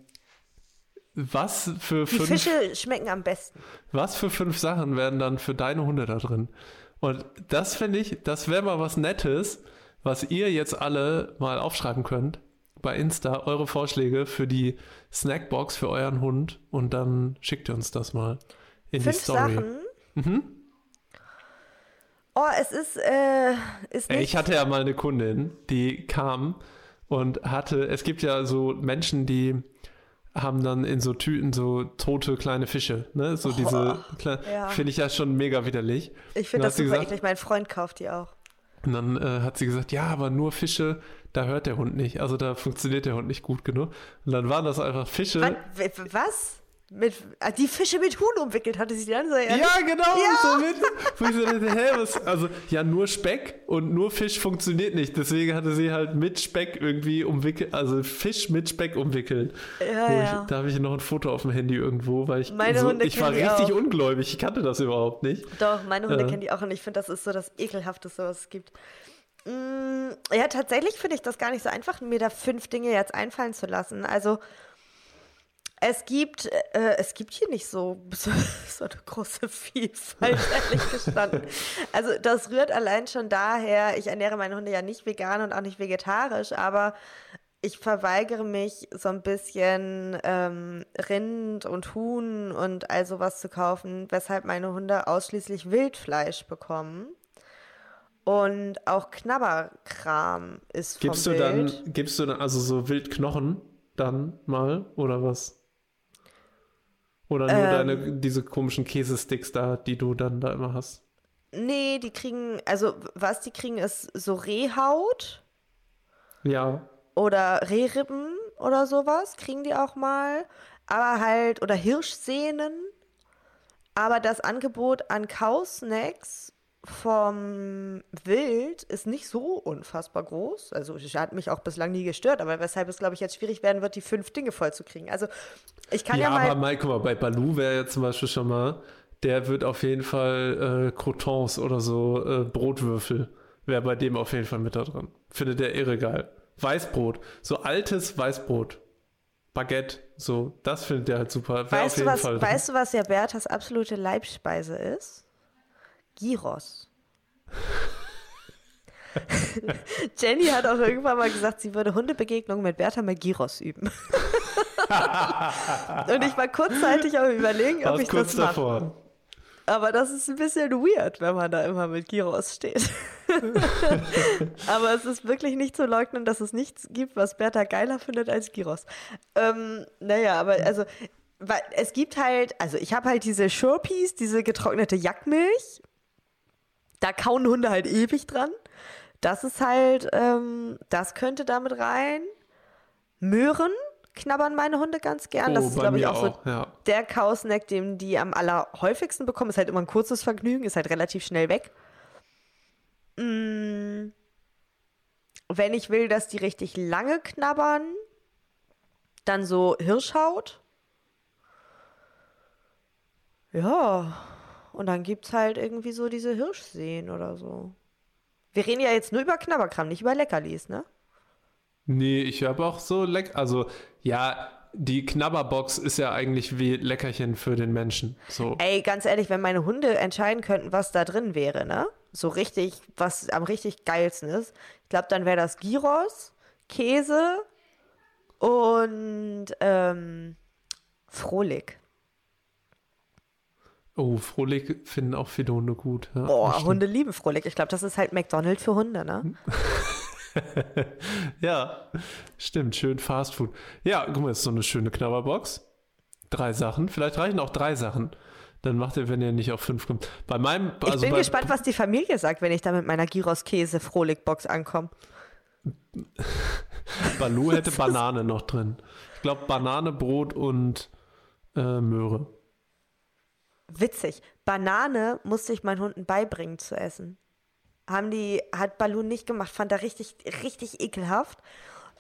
Was für Die fünf, Fische schmecken am besten. was für fünf Sachen werden dann für deine Hunde da drin? Und das finde ich, das wäre mal was Nettes, was ihr jetzt alle mal aufschreiben könnt bei Insta, eure Vorschläge für die Snackbox für euren Hund und dann schickt ihr uns das mal in Fünf die Story. Sachen. Mhm. Oh, es ist, äh, ist Ey, nicht. ich hatte ja mal eine Kundin, die kam und hatte, es gibt ja so Menschen, die haben dann in so Tüten so tote kleine Fische, ne? So diese, kleinen- ja. finde ich ja schon mega widerlich. ich finde das super gesagt- eklig. Mein Freund kauft die auch. Und dann äh, hat sie gesagt, ja, aber nur Fische, da hört der Hund nicht. Also da funktioniert der Hund nicht gut genug. Und dann waren das einfach Fische. Was? Mit, ah, die Fische mit Huhn umwickelt hatte sie dann so. ehrlich? Ja, genau. Ja. So mit, wo ich so dachte, hä, was? Also, ja, nur Speck und nur Fisch funktioniert nicht. Deswegen hatte sie halt mit Speck irgendwie umwickelt, also Fisch mit Speck umwickelt. Ja, ja. Ich, da habe ich noch ein Foto auf dem Handy irgendwo, weil ich Meine so, Hunde ich war richtig auch. ungläubig. Ich kannte das überhaupt nicht. Doch, meine Hunde Ja. kennen die auch und ich finde, das ist so das ekelhafteste, was es gibt. Mm, ja, tatsächlich finde ich das gar nicht so einfach, mir da fünf Dinge jetzt einfallen zu lassen. Also es gibt, äh, es gibt hier nicht so, [laughs] so, so eine große Vielfalt, ehrlich gestanden. [laughs] Also das rührt allein schon daher, ich ernähre meine Hunde ja nicht vegan und auch nicht vegetarisch, aber ich verweigere mich so ein bisschen ähm, Rind und Huhn und all sowas zu kaufen, weshalb meine Hunde ausschließlich Wildfleisch bekommen. Und auch Knabberkram ist vom Gibst du Wild. dann, gibst du dann also so Wildknochen dann mal oder was? Oder nur Ähm. deine, diese komischen Käsesticks da, die du dann da immer hast? Nee, die kriegen, also was die kriegen, ist so Rehhaut Ja. oder Rehrippen oder sowas, kriegen die auch mal. Aber halt, oder Hirschsehnen. Aber das Angebot an Kausnacks vom Wild ist nicht so unfassbar groß. Also es hat mich auch bislang nie gestört, aber weshalb es, glaube ich, jetzt schwierig werden wird, die fünf Dinge vollzukriegen. Also ich kann ja, ja, mal. aber mal, guck mal, bei Baloo wäre ja zum Beispiel schon mal, der wird auf jeden Fall äh, Crotons oder so äh, Brotwürfel, wäre bei dem auf jeden Fall mit da drin. Findet der irre geil. Weißbrot, so altes Weißbrot. Baguette, so, das findet der halt super. Wär Weißt du, was, weißt du, was ja Berthas absolute Leibspeise ist? Gyros. [laughs] Jenny hat auch irgendwann mal gesagt, sie würde Hundebegegnungen mit Bertha mit Gyros üben. [laughs] Und ich war kurzzeitig am überlegen, ob ich kurz das mache. davor. Aber das ist ein bisschen weird, wenn man da immer mit Gyros steht. [laughs] Aber es ist wirklich nicht zu leugnen, dass es nichts gibt, was Bertha geiler findet als Gyros. Ähm, naja, aber also, weil es gibt halt, also ich habe halt diese Shurpees, diese getrocknete Jackmilch. Da kauen Hunde halt ewig dran. Das ist halt, ähm, das könnte damit rein. Möhren knabbern meine Hunde ganz gern. das Oh, ist, bei glaube ich, auch so ja. der Kausnack, den die am allerhäufigsten bekommen, ist halt immer ein kurzes Vergnügen, ist halt relativ schnell weg. Mm. Wenn ich will, dass die richtig lange knabbern, dann so Hirschhaut. Ja, und dann gibt's halt irgendwie so diese Hirschseen oder so. Wir reden ja jetzt nur über Knabberkram, nicht über Leckerlis, ne? Nee, ich habe auch so lecker. Also, ja, die Knabberbox ist ja eigentlich wie Leckerchen für den Menschen. So. Ey, ganz ehrlich, wenn meine Hunde entscheiden könnten, was da drin wäre, ne? So richtig, was am richtig geilsten ist, ich glaube, dann wäre das Gyros, Käse und ähm, Frohlig. Oh, Frohlig finden auch viele Hunde gut. Ja, Boah. Hunde lieben Frohlig. Ich glaube, das ist halt McDonald's für Hunde, ne? [laughs] Ja, stimmt, schön Fast Food. Ja, guck mal, das ist so eine schöne Knabberbox. Drei Sachen, vielleicht reichen auch drei Sachen. Dann macht ihr, wenn ihr nicht auf fünf kommt. Bei meinem, Ich also bin bei, gespannt, was die Familie sagt, wenn ich da mit meiner Gyros-Käse-Frohlig-Box ankomme. [laughs] Balu hätte Banane noch drin. Ich glaube, Banane, Brot und äh, Möhre. Witzig. Banane musste ich meinen Hunden beibringen zu essen. Haben die, hat Balu nicht gemacht, fand er richtig, richtig ekelhaft.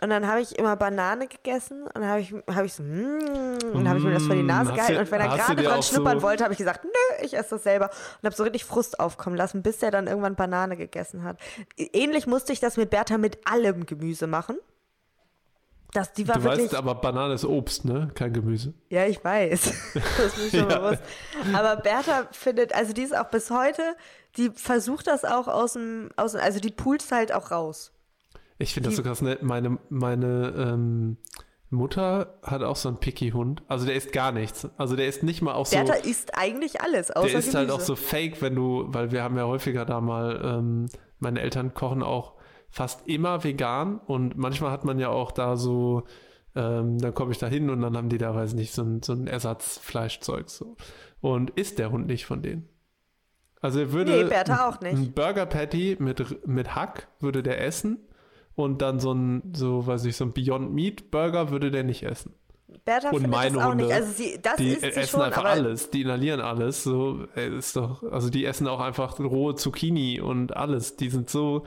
Und dann habe ich immer Banane gegessen und dann habe ich, hab ich so, mm, und habe ich mir das vor die Nase Mm, hast gehalten. du- und wenn er gerade dran schnuppern so- wollte, habe ich gesagt, nö, ich esse das selber. Und habe so richtig Frust aufkommen lassen, bis er dann irgendwann Banane gegessen hat. Ähnlich musste ich das mit Bertha mit allem Gemüse machen. Das, die war Du wirklich. weißt aber, Banane ist Obst, ne? Kein Gemüse. Ja, ich weiß. [laughs] das ist mir schon Ja. bewusst. Aber Bertha findet, also die ist auch bis heute, die versucht das auch aus dem, aus, dem- also die poolt halt auch raus. Ich finde das so krass nett. Meine, meine ähm, Mutter hat auch so einen Picky-Hund. Also der isst gar nichts. Also der ist nicht mal auch so. Bertha isst eigentlich alles, außer Der ist halt auch so fake, wenn du, weil wir haben ja häufiger da mal, ähm, meine Eltern kochen auch fast immer vegan und manchmal hat man ja auch da so, ähm, dann komme ich da hin und dann haben die da, weiß nicht, so ein, so ein Ersatzfleischzeug so. Und isst der Hund nicht von denen. Also er würde Nee, Bertha auch nicht. ein Burger Patty mit, mit Hack würde der essen und dann so ein, so weiß ich, so ein Beyond Meat Burger würde der nicht essen. Bertha und meine das auch Hunde, nicht. Also sie, das Die essen schon, einfach alles, die inhalieren alles. So ist doch, also die essen auch einfach rohe Zucchini und alles. Die sind so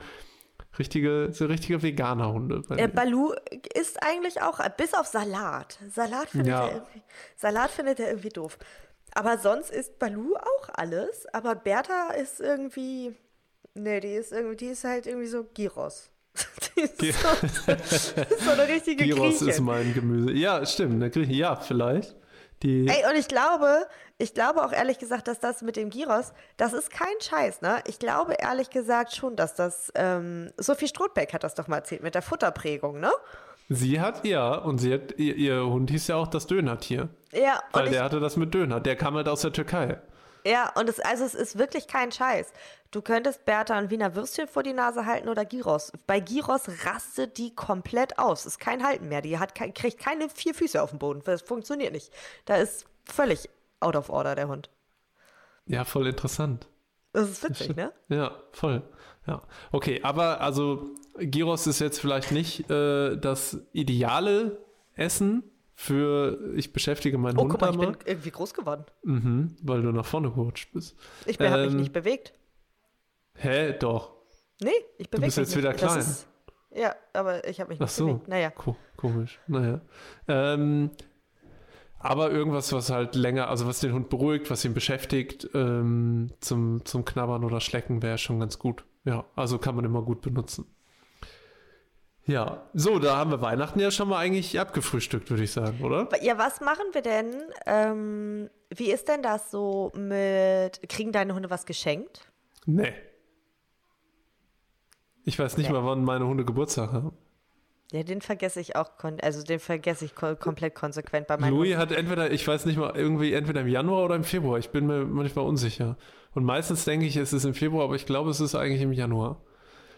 richtige, so richtige Veganer-Hunde. bei äh. Balu isst eigentlich auch, bis auf Salat. Salat findet, Ja. er, irgendwie, Salat findet er irgendwie doof. Aber sonst isst Balu auch alles. Aber Bertha ist irgendwie, nee, die ist irgendwie, die ist halt irgendwie so Gyros. [laughs] Die ist so, so eine [laughs] richtige Gyros Griechin. ist mein Gemüse. Ja, stimmt. Eine Grieche, ja, vielleicht. Die, Ey, und ich glaube, ich glaube auch ehrlich gesagt, dass das mit dem Gyros, das ist kein Scheiß, ne? Ich glaube ehrlich gesagt schon, dass das, ähm, Sophie Strothbeck hat das doch mal erzählt mit der Futterprägung, ne? sie hat, ja, und sie hat, ihr, ihr Hund hieß ja auch das Dönertier. Ja, Weil der hatte das mit Döner. Der kam halt aus der Türkei. Ja, und es, also es ist wirklich kein Scheiß. Du könntest Bertha ein Wiener Würstchen vor die Nase halten oder Gyros. Bei Gyros rastet die komplett aus. Ist kein Halten mehr. Die hat kein, kriegt keine vier Füße auf dem Boden. Das funktioniert nicht. Da ist völlig out of order der Hund. Ja, voll interessant. Das ist witzig, [laughs] ne? Ja, voll. Ja. Okay, aber also Gyros ist jetzt vielleicht nicht äh, das ideale Essen für ich beschäftige meinen Oh, Hund guck mal, da ich bin irgendwie groß geworden. mhm, weil du nach vorne gerutscht bist. Ich habe mich Ähm, nicht bewegt. Hä, doch. Nee, ich bewege bist mich jetzt nicht. wieder klein. Ist, ja, aber ich habe mich Ach nicht so. bewegt. Naja. Ko komisch. Naja. Ähm, aber irgendwas, was halt länger, also was den Hund beruhigt, was ihn beschäftigt, ähm, zum, zum Knabbern oder Schlecken wäre schon ganz gut. Ja, also kann man immer gut benutzen. Ja, so, da haben wir Weihnachten ja schon mal eigentlich abgefrühstückt, würde ich sagen, oder? Ja, was machen wir denn? Ähm, wie ist denn das so mit, kriegen deine Hunde was geschenkt? Nee. Ich weiß nicht Nee. mal, wann meine Hunde Geburtstag haben. Ja, den vergesse ich auch, also den vergesse ich ko komplett konsequent bei meinen Louis Hunden. hat entweder, ich weiß nicht mal, irgendwie entweder im Januar oder im Februar. Ich bin mir manchmal unsicher. Und meistens denke ich, es ist im Februar, aber ich glaube, es ist eigentlich im Januar.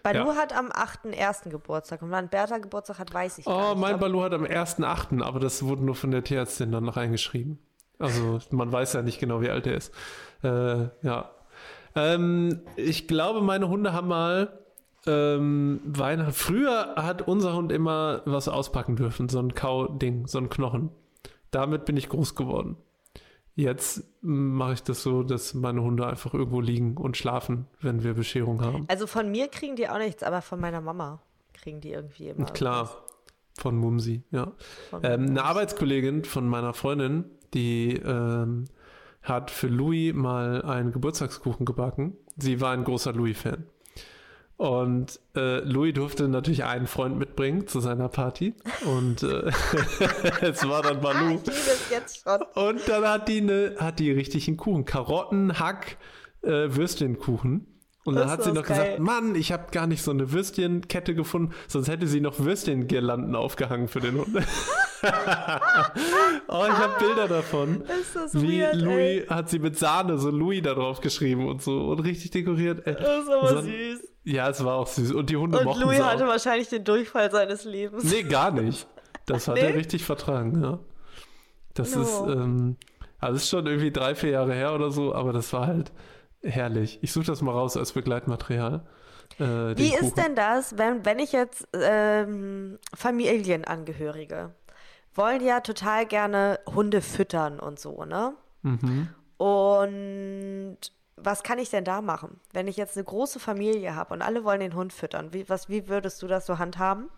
Balu ja. hat am 8.1. Geburtstag und wann Bertha Geburtstag hat, weiß ich gar Oh, nicht. mein Ob- Balu hat am 1.8., aber das wurde nur von der Tierärztin dann reingeschrieben. Also man weiß ja nicht genau, wie alt er ist. Äh, ja. Ähm, ich glaube, meine Hunde haben mal ähm, Weihnachten. Früher hat unser Hund immer was auspacken dürfen, so ein Kau-Ding, so ein Knochen. Damit bin ich groß geworden. Jetzt mache ich das so, dass meine Hunde einfach irgendwo liegen und schlafen, wenn wir Bescherung haben. Also von mir kriegen die auch nichts, aber von meiner Mama kriegen die irgendwie immer. Klar, von Mumsi, ja. Von Ähm, eine Arbeitskollegin von meiner Freundin, die ähm, hat für Louis mal einen Geburtstagskuchen gebacken. Sie war ein großer Louis-Fan. Und äh, Louis durfte natürlich einen Freund mitbringen zu seiner Party. Und äh, [laughs] es war dann Ah, Balu. schon. Und dann hat die, ne, hat die richtig einen Kuchen. Karotten, Hack, äh, Würstchenkuchen. Und dann Das hat sie noch geil. gesagt, Mann, ich habe gar nicht so eine Würstchenkette gefunden, sonst hätte sie noch Würstchengirlanden aufgehangen für den Hund. [laughs] oh, ich habe Bilder davon. Ist das Wie weird, ey. Louis hat sie mit Sahne so Louis da drauf geschrieben und so und richtig dekoriert. Ey. Das ist aber So- süß. Ja, es war auch süß. Und die Hunde Und mochten Louis hatte auch. wahrscheinlich den Durchfall seines Lebens. Nee, gar nicht. Das hat Nee? er richtig vertragen, ja. Das No. ist, ähm, also ist schon irgendwie drei, vier Jahre her oder so, aber das war halt herrlich. Ich suche das mal raus als Begleitmaterial. Äh, Wie Kuchen. ist denn das, wenn, wenn ich jetzt ähm, Familienangehörige wollen ja total gerne Hunde füttern und so, ne? Mhm. Und was kann ich denn da machen, wenn ich jetzt eine große Familie habe und alle wollen den Hund füttern? Wie, was, wie würdest du das so handhaben?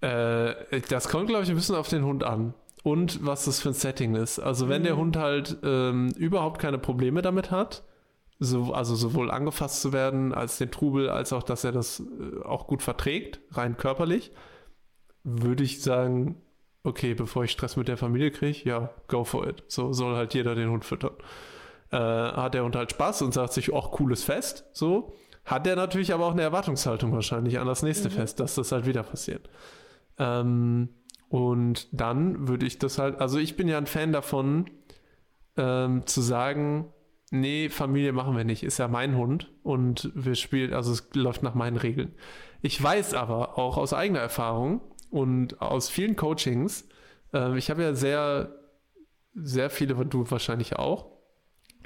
Äh, das kommt, glaube ich, ein bisschen auf den Hund an. Und was das für ein Setting ist. Also, wenn der Hund halt ähm, überhaupt keine Probleme damit hat, so, also sowohl angefasst zu werden, als den Trubel, als auch, dass er das äh, auch gut verträgt, rein körperlich, würde ich sagen, okay, bevor ich Stress mit der Familie kriege, ja, go for it. So soll halt jeder den Hund füttern. Äh, hat der Hund halt Spaß und sagt sich, ach, cooles Fest, so. Hat er natürlich aber auch eine Erwartungshaltung wahrscheinlich an das nächste Mhm. Fest, dass das halt wieder passiert. Ähm, und dann würde ich das halt, also ich bin ja ein Fan davon, ähm, zu sagen, nee, Familie machen wir nicht, ist ja mein Hund und wir spielen, also es läuft nach meinen Regeln. Ich weiß aber auch aus eigener Erfahrung und aus vielen Coachings, äh, ich habe ja sehr, sehr viele, du wahrscheinlich auch,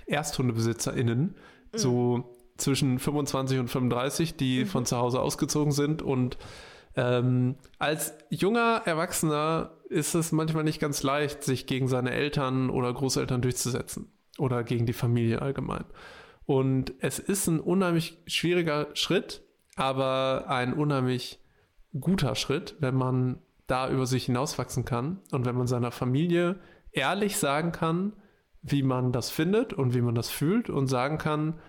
ErsthundebesitzerInnen, so zwischen 25 und 35, die von zu Hause ausgezogen sind und ähm, als junger Erwachsener ist es manchmal nicht ganz leicht, sich gegen seine Eltern oder Großeltern durchzusetzen oder gegen die Familie allgemein. Und es ist ein unheimlich schwieriger Schritt, aber ein unheimlich guter Schritt, wenn man da über sich hinauswachsen kann und wenn man seiner Familie ehrlich sagen kann, wie man das findet und wie man das fühlt und sagen kann,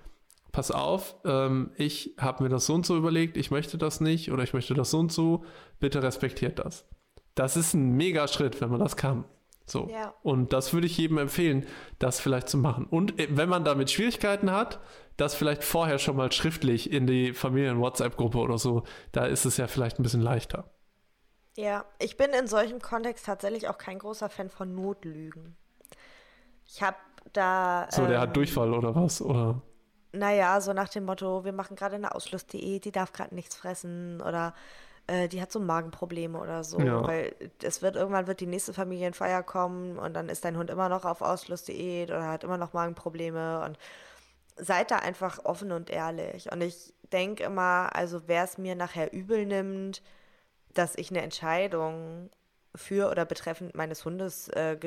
pass auf, ähm, ich habe mir das so und so überlegt, ich möchte das nicht oder ich möchte das so und so, bitte respektiert das. Das ist ein mega Schritt, wenn man das kann. So. Ja. Und das würde ich jedem empfehlen, das vielleicht zu machen. Und äh, wenn man damit Schwierigkeiten hat, das vielleicht vorher schon mal schriftlich in die Familien-WhatsApp-Gruppe oder so, da ist es ja vielleicht ein bisschen leichter. Ja, ich bin in solchem Kontext tatsächlich auch kein großer Fan von Notlügen. Ich habe da. So, der ähm, hat Durchfall oder was? Oder Naja, so nach dem Motto, wir machen gerade eine Ausschlussdiät, die darf gerade nichts fressen oder äh, die hat so Magenprobleme oder so. Ja. Weil es wird irgendwann wird die nächste Familienfeier kommen und dann ist dein Hund immer noch auf Ausschlussdiät oder hat immer noch Magenprobleme und seid da einfach offen und ehrlich. Und ich denke immer, also wer es mir nachher übel nimmt, dass ich eine Entscheidung für oder betreffend meines Hundes äh,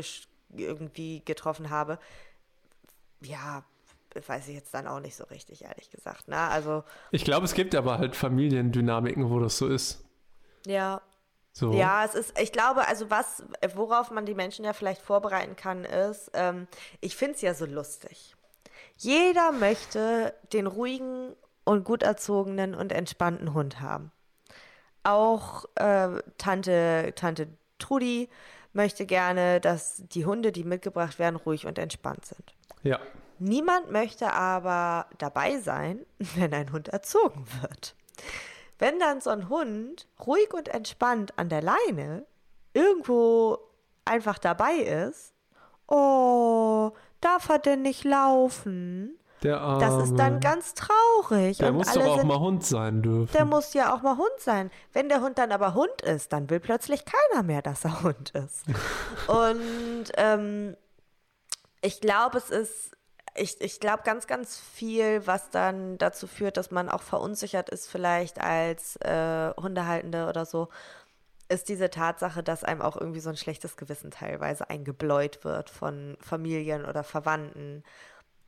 irgendwie getroffen habe, ja, weiß ich jetzt dann auch nicht so richtig, ehrlich gesagt. Ne? Also, ich glaube, es gibt aber halt Familiendynamiken, wo das so ist. ja, So. Ja, es ist, ich glaube, also was, worauf man die Menschen ja vielleicht vorbereiten kann, ist, ähm, ich finde es ja so lustig. Jeder möchte den ruhigen und gut erzogenen und entspannten Hund haben. Auch äh, Tante, Tante Trudi möchte gerne, dass die Hunde, die mitgebracht werden, ruhig und entspannt sind. Ja. Niemand möchte aber dabei sein, [laughs] wenn ein Hund erzogen wird. Wenn dann so ein Hund ruhig und entspannt an der Leine irgendwo einfach dabei ist, oh, darf er denn nicht laufen? Der Arme. Das ist dann ganz traurig. Der und muss doch auch sind, mal Hund sein dürfen. der muss ja auch mal Hund sein. Wenn der Hund dann aber Hund ist, dann will plötzlich keiner mehr, dass er [laughs] Hund ist. [laughs] Und ähm, ich glaube, es ist, ich, ich glaube ganz, ganz viel, was dann dazu führt, dass man auch verunsichert ist, vielleicht als äh, Hundehaltende oder so, ist diese Tatsache, dass einem auch irgendwie so ein schlechtes Gewissen teilweise eingebläut wird von Familien oder Verwandten,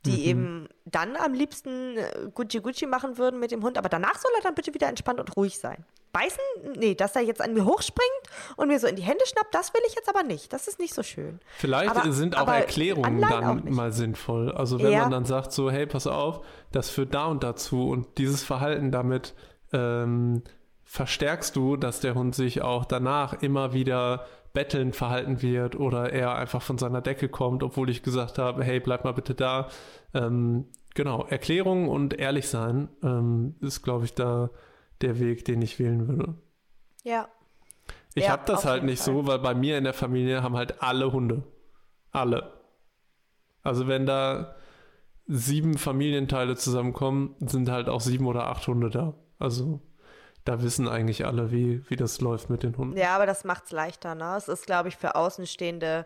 die eben dann am liebsten äh, Gucci Gucci machen würden mit dem Hund, aber danach soll er dann bitte wieder entspannt und ruhig sein. Beißen? Nee, dass er jetzt an mir hochspringt und mir so in die Hände schnappt, das will ich jetzt aber nicht. Das ist nicht so schön. Vielleicht Aber- sind auch Erklärungen auch dann nicht. mal sinnvoll. Also wenn Ja. man dann sagt so, hey, pass auf, das führt da und dazu und dieses Verhalten damit ähm, verstärkst du, dass der Hund sich auch danach immer wieder bettelnd verhalten wird oder er einfach von seiner Decke kommt, obwohl ich gesagt habe, hey, bleib mal bitte da. Ähm, genau, Erklärung und ehrlich sein ähm, ist, glaube ich, da der Weg, den ich wählen würde. Ja. Ich Ja, habe das halt nicht Fall. so, weil bei mir in der Familie haben halt alle Hunde. Alle. Also wenn da sieben Familienteile zusammenkommen, sind halt auch sieben oder acht Hunde da. Also da wissen eigentlich alle, wie, wie das läuft mit den Hunden. Ja, aber das macht es leichter. Ne? Es ist, glaube ich, für Außenstehende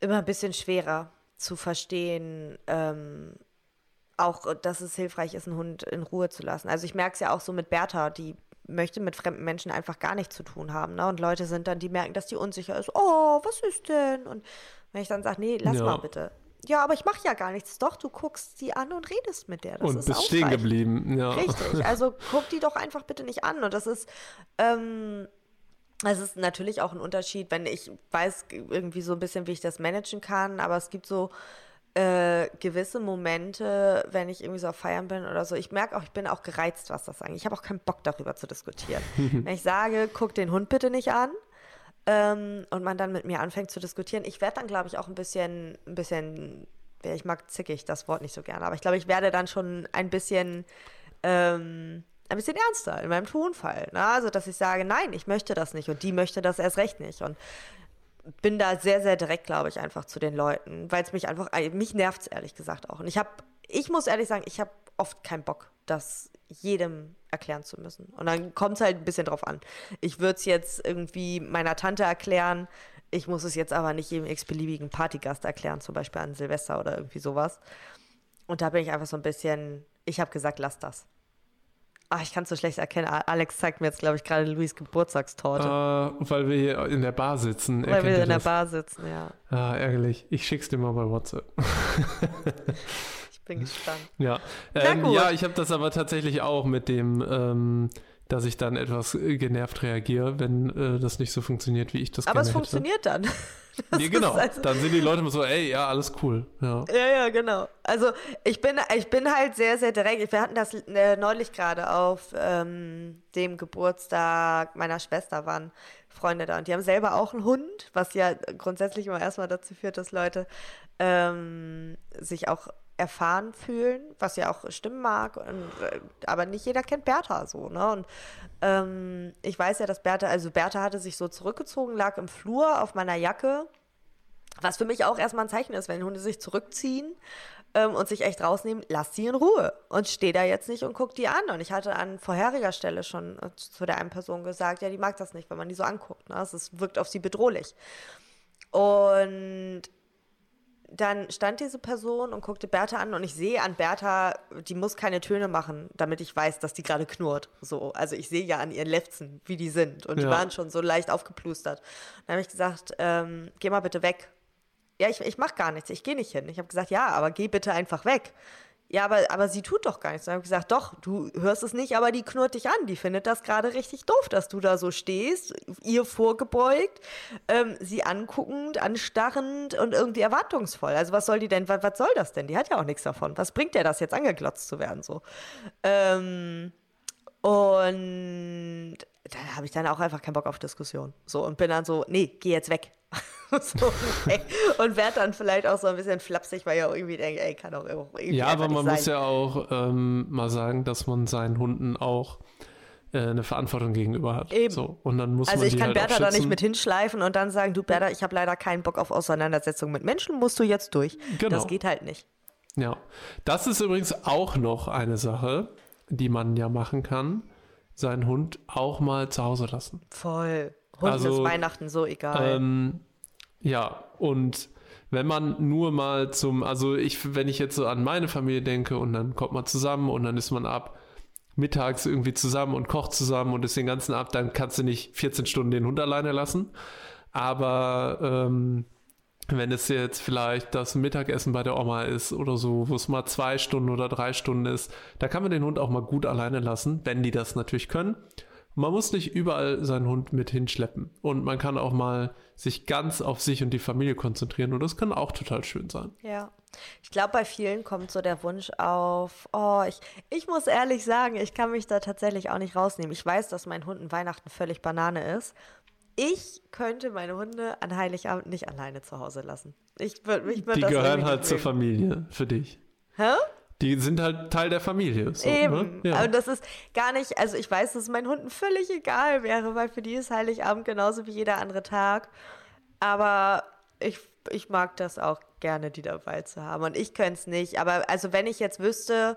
immer ein bisschen schwerer zu verstehen, ähm, auch, dass es hilfreich ist, einen Hund in Ruhe zu lassen. Also ich merke es ja auch so mit Bertha, die möchte mit fremden Menschen einfach gar nichts zu tun haben. Ne? Und Leute sind dann, die merken, dass die unsicher ist. Oh, was ist denn? Und wenn ich dann sage, nee, lass Ja. mal bitte. Ja, aber ich mache ja gar nichts. Doch, du guckst sie an und redest mit der. Das Und ist bist stehen geblieben. Ja. Richtig, [laughs] also guck die doch einfach bitte nicht an. Und das ist, ähm, es ist natürlich auch ein Unterschied, wenn ich weiß irgendwie so ein bisschen, wie ich das managen kann, aber es gibt so äh, gewisse Momente, wenn ich irgendwie so auf Feiern bin oder so. Ich merke auch, ich bin auch gereizt, was das angeht. Ich habe auch keinen Bock darüber zu diskutieren. [laughs] wenn ich sage, guck den Hund bitte nicht an ähm, und man dann mit mir anfängt zu diskutieren, ich werde dann, glaube ich, auch ein bisschen, ein bisschen, ich mag zickig das Wort nicht so gerne, aber ich glaube, ich werde dann schon ein bisschen ähm, ein bisschen ernster in meinem Tonfall. Ne? Also, dass ich sage, nein, ich möchte das nicht und die möchte das erst recht nicht. Und bin da sehr, sehr direkt, glaube ich, einfach zu den Leuten, weil es mich einfach, mich nervt es ehrlich gesagt auch. Und ich habe, ich muss ehrlich sagen, ich habe oft keinen Bock, das jedem erklären zu müssen. Und dann kommt es halt ein bisschen drauf an. Ich würde es jetzt irgendwie meiner Tante erklären, ich muss es jetzt aber nicht jedem x-beliebigen Partygast erklären, zum Beispiel an Silvester oder irgendwie sowas. Und da bin ich einfach so ein bisschen, ich habe gesagt, lass das. Ach, ich kann es so schlecht erkennen. Alex zeigt mir jetzt, glaube ich, gerade Louis Geburtstagstorte. Uh, weil wir hier in der Bar sitzen. Weil wir in der Bar sitzen, ja. Ah, ärgerlich. Ich schick's dir mal bei WhatsApp. ich bin gespannt. Ja, ähm, ja ich habe das aber tatsächlich auch mit dem, ähm, dass ich dann etwas genervt reagiere, wenn äh, das nicht so funktioniert, wie ich das Aber gerne es funktioniert hätte. dann. [laughs] Ja, genau. Also dann sind die Leute immer so, ey, ja, alles cool. Ja, ja, ja genau. Also ich bin, ich bin halt sehr, sehr direkt. Wir hatten das äh, neulich gerade auf ähm, dem Geburtstag meiner Schwester waren Freunde da und die haben selber auch einen Hund, was ja grundsätzlich immer erstmal dazu führt, dass Leute ähm, sich auch erfahren fühlen, was ja auch stimmen mag, und, äh, aber nicht jeder kennt Bertha so, ne? Und ähm, ich weiß ja, dass Bertha, also Bertha hatte sich so zurückgezogen, lag im Flur auf meiner Jacke, was für mich auch erstmal ein Zeichen ist, wenn Hunde sich zurückziehen ähm, und sich echt rausnehmen, lass sie in Ruhe und steh da jetzt nicht und guck die an. Und ich hatte an vorheriger Stelle schon äh, zu der einen Person gesagt, ja, die mag das nicht, wenn man die so anguckt. Ne? Es wirkt auf sie bedrohlich. Und dann stand diese Person und guckte Bertha an und ich sehe an Bertha, die muss keine Töne machen, damit ich weiß, dass die gerade knurrt. So, also ich sehe ja an ihren Lefzen, wie die sind und ja. die waren schon so leicht aufgeplustert. Dann habe ich gesagt, ähm, geh mal bitte weg. Ja, ich, ich mache gar nichts, ich gehe nicht hin. Ich habe gesagt, ja, aber geh bitte einfach weg ja, aber, aber sie tut doch gar nichts. Dann habe ich gesagt, doch, du hörst es nicht, aber die knurrt dich an. Die findet das gerade richtig doof, dass du da so stehst, ihr vorgebeugt, ähm, sie anguckend, anstarrend und irgendwie erwartungsvoll. Also was soll die denn, was, was soll das denn? Die hat ja auch nichts davon. Was bringt der das jetzt angeglotzt zu werden so? Ähm, und da habe ich dann auch einfach keinen Bock auf Diskussion. So und bin dann so, nee, geh jetzt weg. [laughs] so, und werde dann vielleicht auch so ein bisschen flapsig, weil auch irgendwie denke, ey, kann auch irgendwie. Ja, aber man muss ja auch ähm, mal sagen, dass man seinen Hunden auch äh, eine Verantwortung gegenüber hat. Eben. So, und dann muss also ich kann halt Bertha da nicht mit hinschleifen und dann sagen, du Bertha, ich habe leider keinen Bock auf Auseinandersetzung mit Menschen, musst du jetzt durch. Genau. Das geht halt nicht. Ja, das ist übrigens auch noch eine Sache, die man ja machen kann, seinen Hund auch mal zu Hause lassen. Voll. Hund also, ist Weihnachten so egal. Ähm, ja, und wenn man nur mal zum, also ich, wenn ich jetzt so an meine Familie denke und dann kommt man zusammen und dann ist man ab mittags irgendwie zusammen und kocht zusammen und ist den ganzen Abend, dann kannst du nicht 14 Stunden den Hund alleine lassen. Aber ähm, wenn es jetzt vielleicht das Mittagessen bei der Oma ist oder so, wo es mal zwei Stunden oder drei Stunden ist, da kann man den Hund auch mal gut alleine lassen, wenn die das natürlich können. Man muss nicht überall seinen Hund mit hinschleppen und man kann auch mal sich ganz auf sich und die Familie konzentrieren und das kann auch total schön sein. Ja. Ich glaube, bei vielen kommt so der Wunsch auf, oh, ich, ich muss ehrlich sagen, ich kann mich da tatsächlich auch nicht rausnehmen. Ich weiß, dass mein Hund in Weihnachten völlig Banane ist. Ich könnte meine Hunde an Heiligabend nicht alleine zu Hause lassen. Ich würd, mich würd die gehören halt zur Familie für dich. Hä? Die sind halt Teil der Familie. So, Eben. Ne? Ja. Und das ist gar nicht, also ich weiß, dass es meinen Hunden völlig egal wäre, weil für die ist Heiligabend genauso wie jeder andere Tag. Aber ich, ich mag das auch gerne, die dabei zu haben. Und ich könnte es nicht. Aber also wenn ich jetzt wüsste,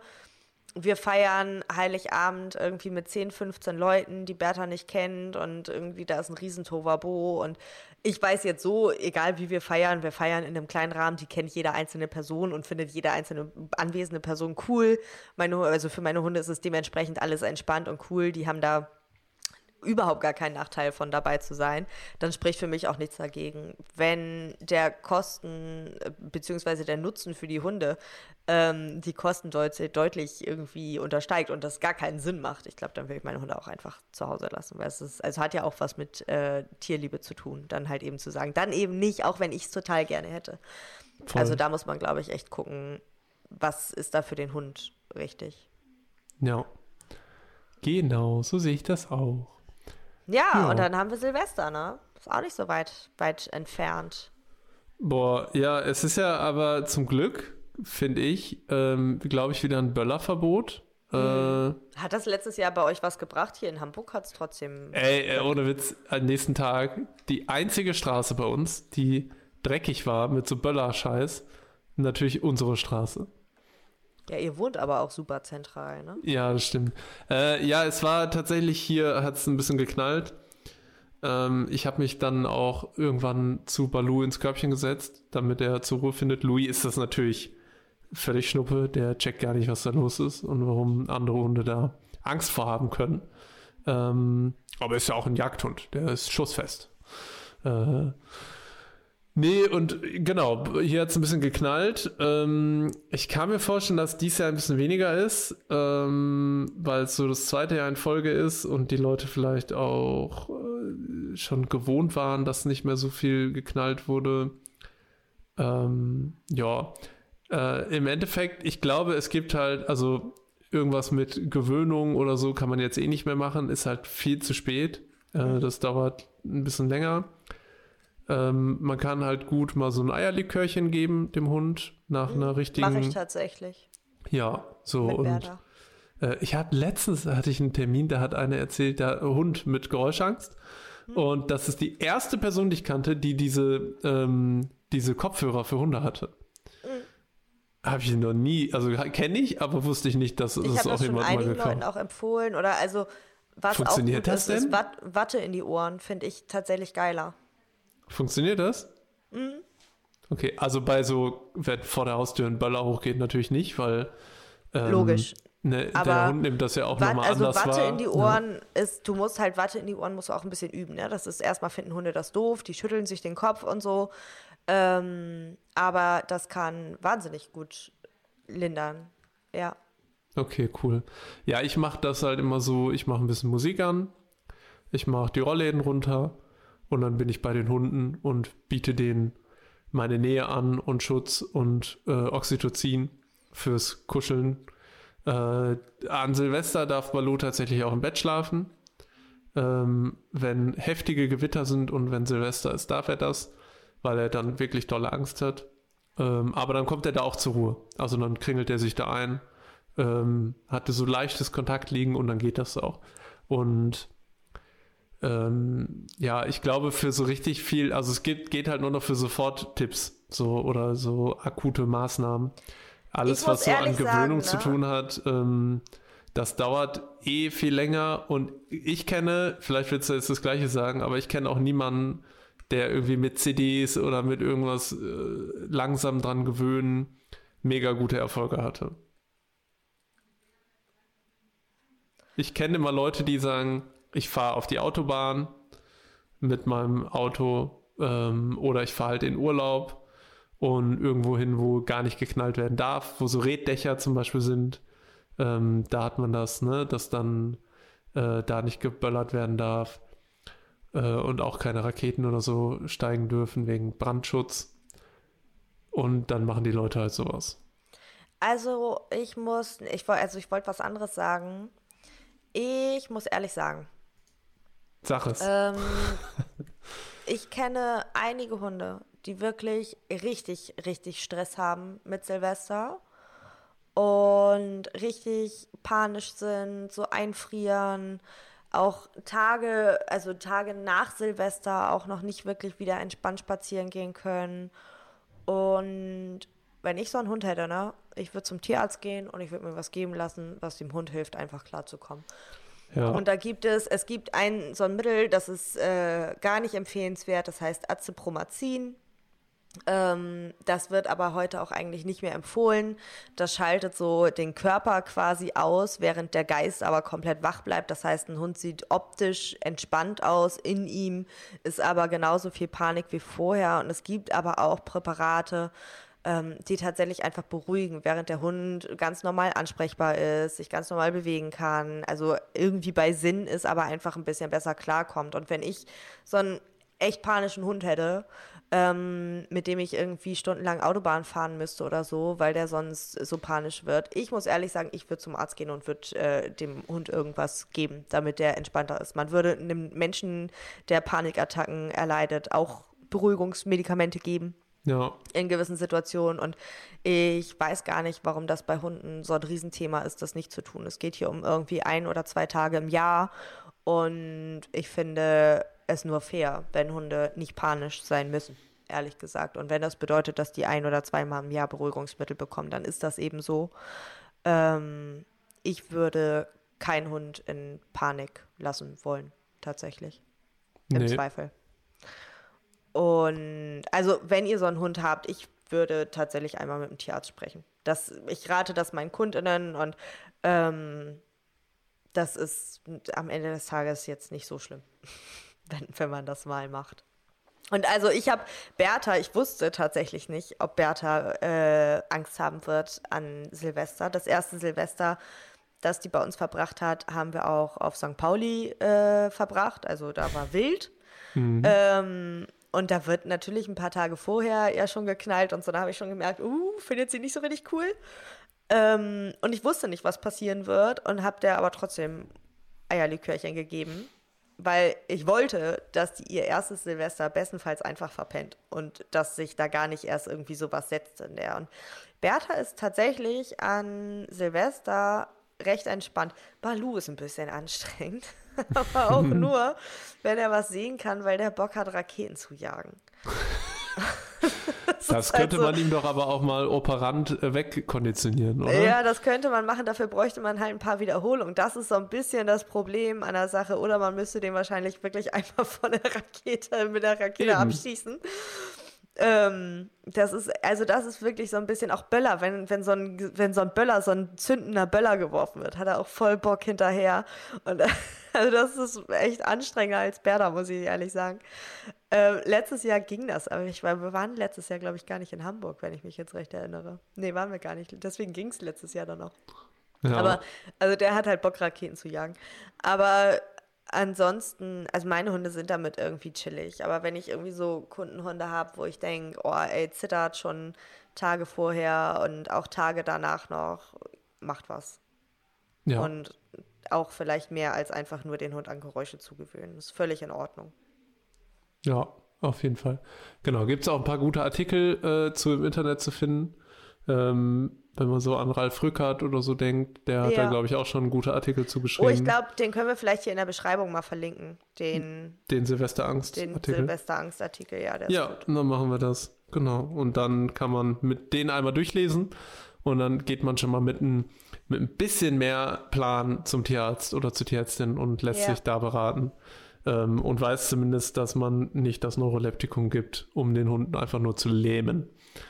wir feiern Heiligabend irgendwie mit 10, 15 Leuten, die Bertha nicht kennt und irgendwie da ist ein Riesentovabo und ich weiß jetzt so, egal wie wir feiern, wir feiern in einem kleinen Rahmen, die kennt jede einzelne Person und findet jede einzelne anwesende Person cool. Meine, also für meine Hunde ist es dementsprechend alles entspannt und cool. Die haben da überhaupt gar keinen Nachteil von dabei zu sein, dann spricht für mich auch nichts dagegen. Wenn der Kosten äh, bzw. der Nutzen für die Hunde ähm, die Kosten deut deutlich irgendwie untersteigt und das gar keinen Sinn macht, ich glaube, dann will ich meine Hunde auch einfach zu Hause lassen, weil es ist, also hat ja auch was mit äh, Tierliebe zu tun, dann halt eben zu sagen, dann eben nicht, auch wenn ich es total gerne hätte. Voll. Also da muss man, glaube ich, echt gucken, was ist da für den Hund richtig. Ja. Genau, so sehe ich das auch. Ja, ja, und dann haben wir Silvester, ne? Ist auch nicht so weit, weit entfernt. Boah, ja, es ist ja aber zum Glück, finde ich, ähm, glaube ich, wieder ein Böllerverbot. Mhm. Äh, hat das letztes Jahr bei euch was gebracht? Hier in Hamburg hat es trotzdem. Ey, ohne Witz, am nächsten Tag die einzige Straße bei uns, die dreckig war mit so Böller-Scheiß, natürlich unsere Straße. Ja, ihr wohnt aber auch super zentral, ne? Ja, das stimmt. Äh, ja, es war tatsächlich hier, hat es ein bisschen geknallt. Ähm, ich habe mich dann auch irgendwann zu Balu ins Körbchen gesetzt, damit er zur Ruhe findet. Louis ist das natürlich völlig schnuppe, der checkt gar nicht, was da los ist und warum andere Hunde da Angst vorhaben können. Ähm, aber ist ja auch ein Jagdhund, der ist schussfest. Äh, Nee, und genau, hier hat es ein bisschen geknallt. Ähm, ich kann mir vorstellen, dass dies Jahr ein bisschen weniger ist, ähm, weil es so das zweite Jahr in Folge ist und die Leute vielleicht auch äh, schon gewohnt waren, dass nicht mehr so viel geknallt wurde. Ähm, ja, äh, im Endeffekt, ich glaube, es gibt halt, also irgendwas mit Gewöhnung oder so kann man jetzt eh nicht mehr machen, ist halt viel zu spät. Äh, das dauert ein bisschen länger. Ähm, man kann halt gut mal so ein Eierlikörchen geben dem Hund nach mhm. einer richtigen. Mache ich tatsächlich. Ja, so mit und äh, ich hatte letztens hatte ich einen Termin, da hat einer erzählt, der Hund mit Geräuschangst mhm. und das ist die erste Person, die ich kannte, die diese ähm, diese Kopfhörer für Hunde hatte. Mhm. Habe ich noch nie, also kenne ich, aber wusste ich nicht, dass ich es auch jemand mal gekauft. Ich habe Leuten auch empfohlen oder also was Funktioniert auch das ist, denn? ist Watte in die Ohren finde ich tatsächlich geiler. Funktioniert das? Mhm. Okay, also bei so, wenn vor der Haustür ein Böller hochgeht, natürlich nicht, weil. Ähm, Logisch. Ne, der Hund nimmt das ja auch nochmal also anders Watte wahr. in die Ohren ja. ist, du musst halt Watte in die Ohren musst du auch ein bisschen üben. Ne? Das ist erstmal finden Hunde das doof, die schütteln sich den Kopf und so. Ähm, aber das kann wahnsinnig gut lindern. Ja. Okay, cool. Ja, ich mache das halt immer so, ich mache ein bisschen Musik an, ich mache die Rollläden runter und dann bin ich bei den Hunden und biete denen meine Nähe an und Schutz und äh, Oxytocin fürs Kuscheln. Äh, an Silvester darf Baloo tatsächlich auch im Bett schlafen. Ähm, wenn heftige Gewitter sind und wenn Silvester ist, darf er das, weil er dann wirklich tolle Angst hat. Ähm, aber dann kommt er da auch zur Ruhe. Also dann kringelt er sich da ein, ähm, hatte so leichtes Kontakt liegen und dann geht das auch. Und ähm, ja, ich glaube für so richtig viel, also es geht, geht halt nur noch für Sofort-Tipps so oder so akute Maßnahmen. Alles, was so an Gewöhnung sagen, zu ne? tun hat, ähm, das dauert eh viel länger und ich kenne, vielleicht willst du jetzt das Gleiche sagen, aber ich kenne auch niemanden, der irgendwie mit CDs oder mit irgendwas äh, langsam dran gewöhnen mega gute Erfolge hatte. Ich kenne immer Leute, die sagen, ich fahre auf die Autobahn mit meinem Auto ähm, oder ich fahre halt in Urlaub und irgendwo hin, wo gar nicht geknallt werden darf, wo so Reddächer zum Beispiel sind. Ähm, da hat man das, ne, dass dann äh, da nicht geböllert werden darf äh, und auch keine Raketen oder so steigen dürfen wegen Brandschutz. Und dann machen die Leute halt sowas. Also ich muss, ich also ich wollte was anderes sagen. Ich muss ehrlich sagen, Sag es. Ähm, [laughs] ich kenne einige Hunde, die wirklich richtig, richtig Stress haben mit Silvester und richtig panisch sind, so einfrieren, auch Tage, also Tage nach Silvester auch noch nicht wirklich wieder entspannt spazieren gehen können. Und wenn ich so einen Hund hätte, ne, ich würde zum Tierarzt gehen und ich würde mir was geben lassen, was dem Hund hilft, einfach klarzukommen. Ja. Und da gibt es, es gibt ein so ein Mittel, das ist äh, gar nicht empfehlenswert, das heißt Azepromazin. Ähm, das wird aber heute auch eigentlich nicht mehr empfohlen. Das schaltet so den Körper quasi aus, während der Geist aber komplett wach bleibt. Das heißt, ein Hund sieht optisch entspannt aus, in ihm ist aber genauso viel Panik wie vorher. Und es gibt aber auch Präparate, ähm, die tatsächlich einfach beruhigen, während der Hund ganz normal ansprechbar ist, sich ganz normal bewegen kann, also irgendwie bei Sinn ist, aber einfach ein bisschen besser klarkommt. Und wenn ich so einen echt panischen Hund hätte, ähm, mit dem ich irgendwie stundenlang Autobahn fahren müsste oder so, weil der sonst so panisch wird. Ich muss ehrlich sagen, ich würde zum Arzt gehen und würde äh, dem Hund irgendwas geben, damit der entspannter ist. Man würde einem Menschen, der Panikattacken erleidet, auch Beruhigungsmedikamente geben. Ja. In gewissen Situationen. Und ich weiß gar nicht, warum das bei Hunden so ein Riesenthema ist, das nicht zu tun. Es geht hier um irgendwie ein oder zwei Tage im Jahr. Und ich finde es nur fair, wenn Hunde nicht panisch sein müssen, ehrlich gesagt. Und wenn das bedeutet, dass die ein oder zweimal im Jahr Beruhigungsmittel bekommen, dann ist das eben so. Ähm, ich würde keinen Hund in Panik lassen wollen, tatsächlich. Im nee. Zweifel. Und also, wenn ihr so einen Hund habt, ich würde tatsächlich einmal mit dem Tierarzt sprechen. Das, ich rate das meinen Kundinnen und ähm, das ist am Ende des Tages jetzt nicht so schlimm, [laughs] wenn, wenn man das mal macht. Und also ich habe Bertha, ich wusste tatsächlich nicht, ob Bertha äh, Angst haben wird an Silvester. Das erste Silvester, das die bei uns verbracht hat, haben wir auch auf St. Pauli äh, verbracht. Also da war wild. Mhm. Ähm, und da wird natürlich ein paar Tage vorher ja schon geknallt und so. Da habe ich schon gemerkt, uh, findet sie nicht so richtig cool. Ähm, und ich wusste nicht, was passieren wird und habe der aber trotzdem Eierlikörchen gegeben, weil ich wollte, dass die ihr erstes Silvester bestenfalls einfach verpennt und dass sich da gar nicht erst irgendwie sowas setzt in der. Und Bertha ist tatsächlich an Silvester recht entspannt. Balu ist ein bisschen anstrengend, [laughs] [laughs] aber auch nur, wenn er was sehen kann, weil der Bock hat, Raketen zu jagen. [laughs] das, das könnte halt so. man ihm doch aber auch mal operant äh, wegkonditionieren, oder? Ja, das könnte man machen. Dafür bräuchte man halt ein paar Wiederholungen. Das ist so ein bisschen das Problem an der Sache. Oder man müsste den wahrscheinlich wirklich [laughs] einfach von der Rakete mit der Rakete Eben. abschießen. Ähm, das ist, also das ist wirklich so ein bisschen auch Böller, wenn, wenn so ein, wenn so ein Böller, so ein zündender Böller geworfen wird, hat er auch voll Bock hinterher. Und [laughs] also das ist echt anstrengender als Berda, muss ich ehrlich sagen. Ähm, letztes Jahr ging das, aber ich wir waren letztes Jahr, glaube ich, gar nicht in Hamburg, wenn ich mich jetzt recht erinnere. Nee, waren wir gar nicht. Deswegen ging es letztes Jahr dann auch. Ja. Aber, also der hat halt Bock, Raketen zu jagen. Aber ansonsten, also meine Hunde sind damit irgendwie chillig, aber wenn ich irgendwie so Kundenhunde habe, wo ich denke, oh ey, zittert schon Tage vorher und auch Tage danach noch, macht was. Ja. Und auch vielleicht mehr als einfach nur den Hund an Geräusche zu gewöhnen. Ist völlig in Ordnung. Ja, auf jeden Fall. Genau, gibt es auch ein paar gute Artikel äh, zu im Internet zu finden. Ähm, wenn man so an Ralf Rückert oder so denkt, der ja. hat da, glaube ich, auch schon gute Artikel zugeschrieben. Oh, ich glaube, den können wir vielleicht hier in der Beschreibung mal verlinken. Den, den Silvesterangst-Artikel. Den Silvesterangst-Artikel, ja. ja, dann machen wir das. Genau. Und dann kann man mit denen einmal durchlesen und dann geht man schon mal mit ein, mit ein bisschen mehr Plan zum Tierarzt oder zur Tierärztin und lässt ja. sich da beraten. Ähm, und weiß zumindest, dass man nicht das Neuroleptikum gibt, um den Hund einfach nur zu lähmen.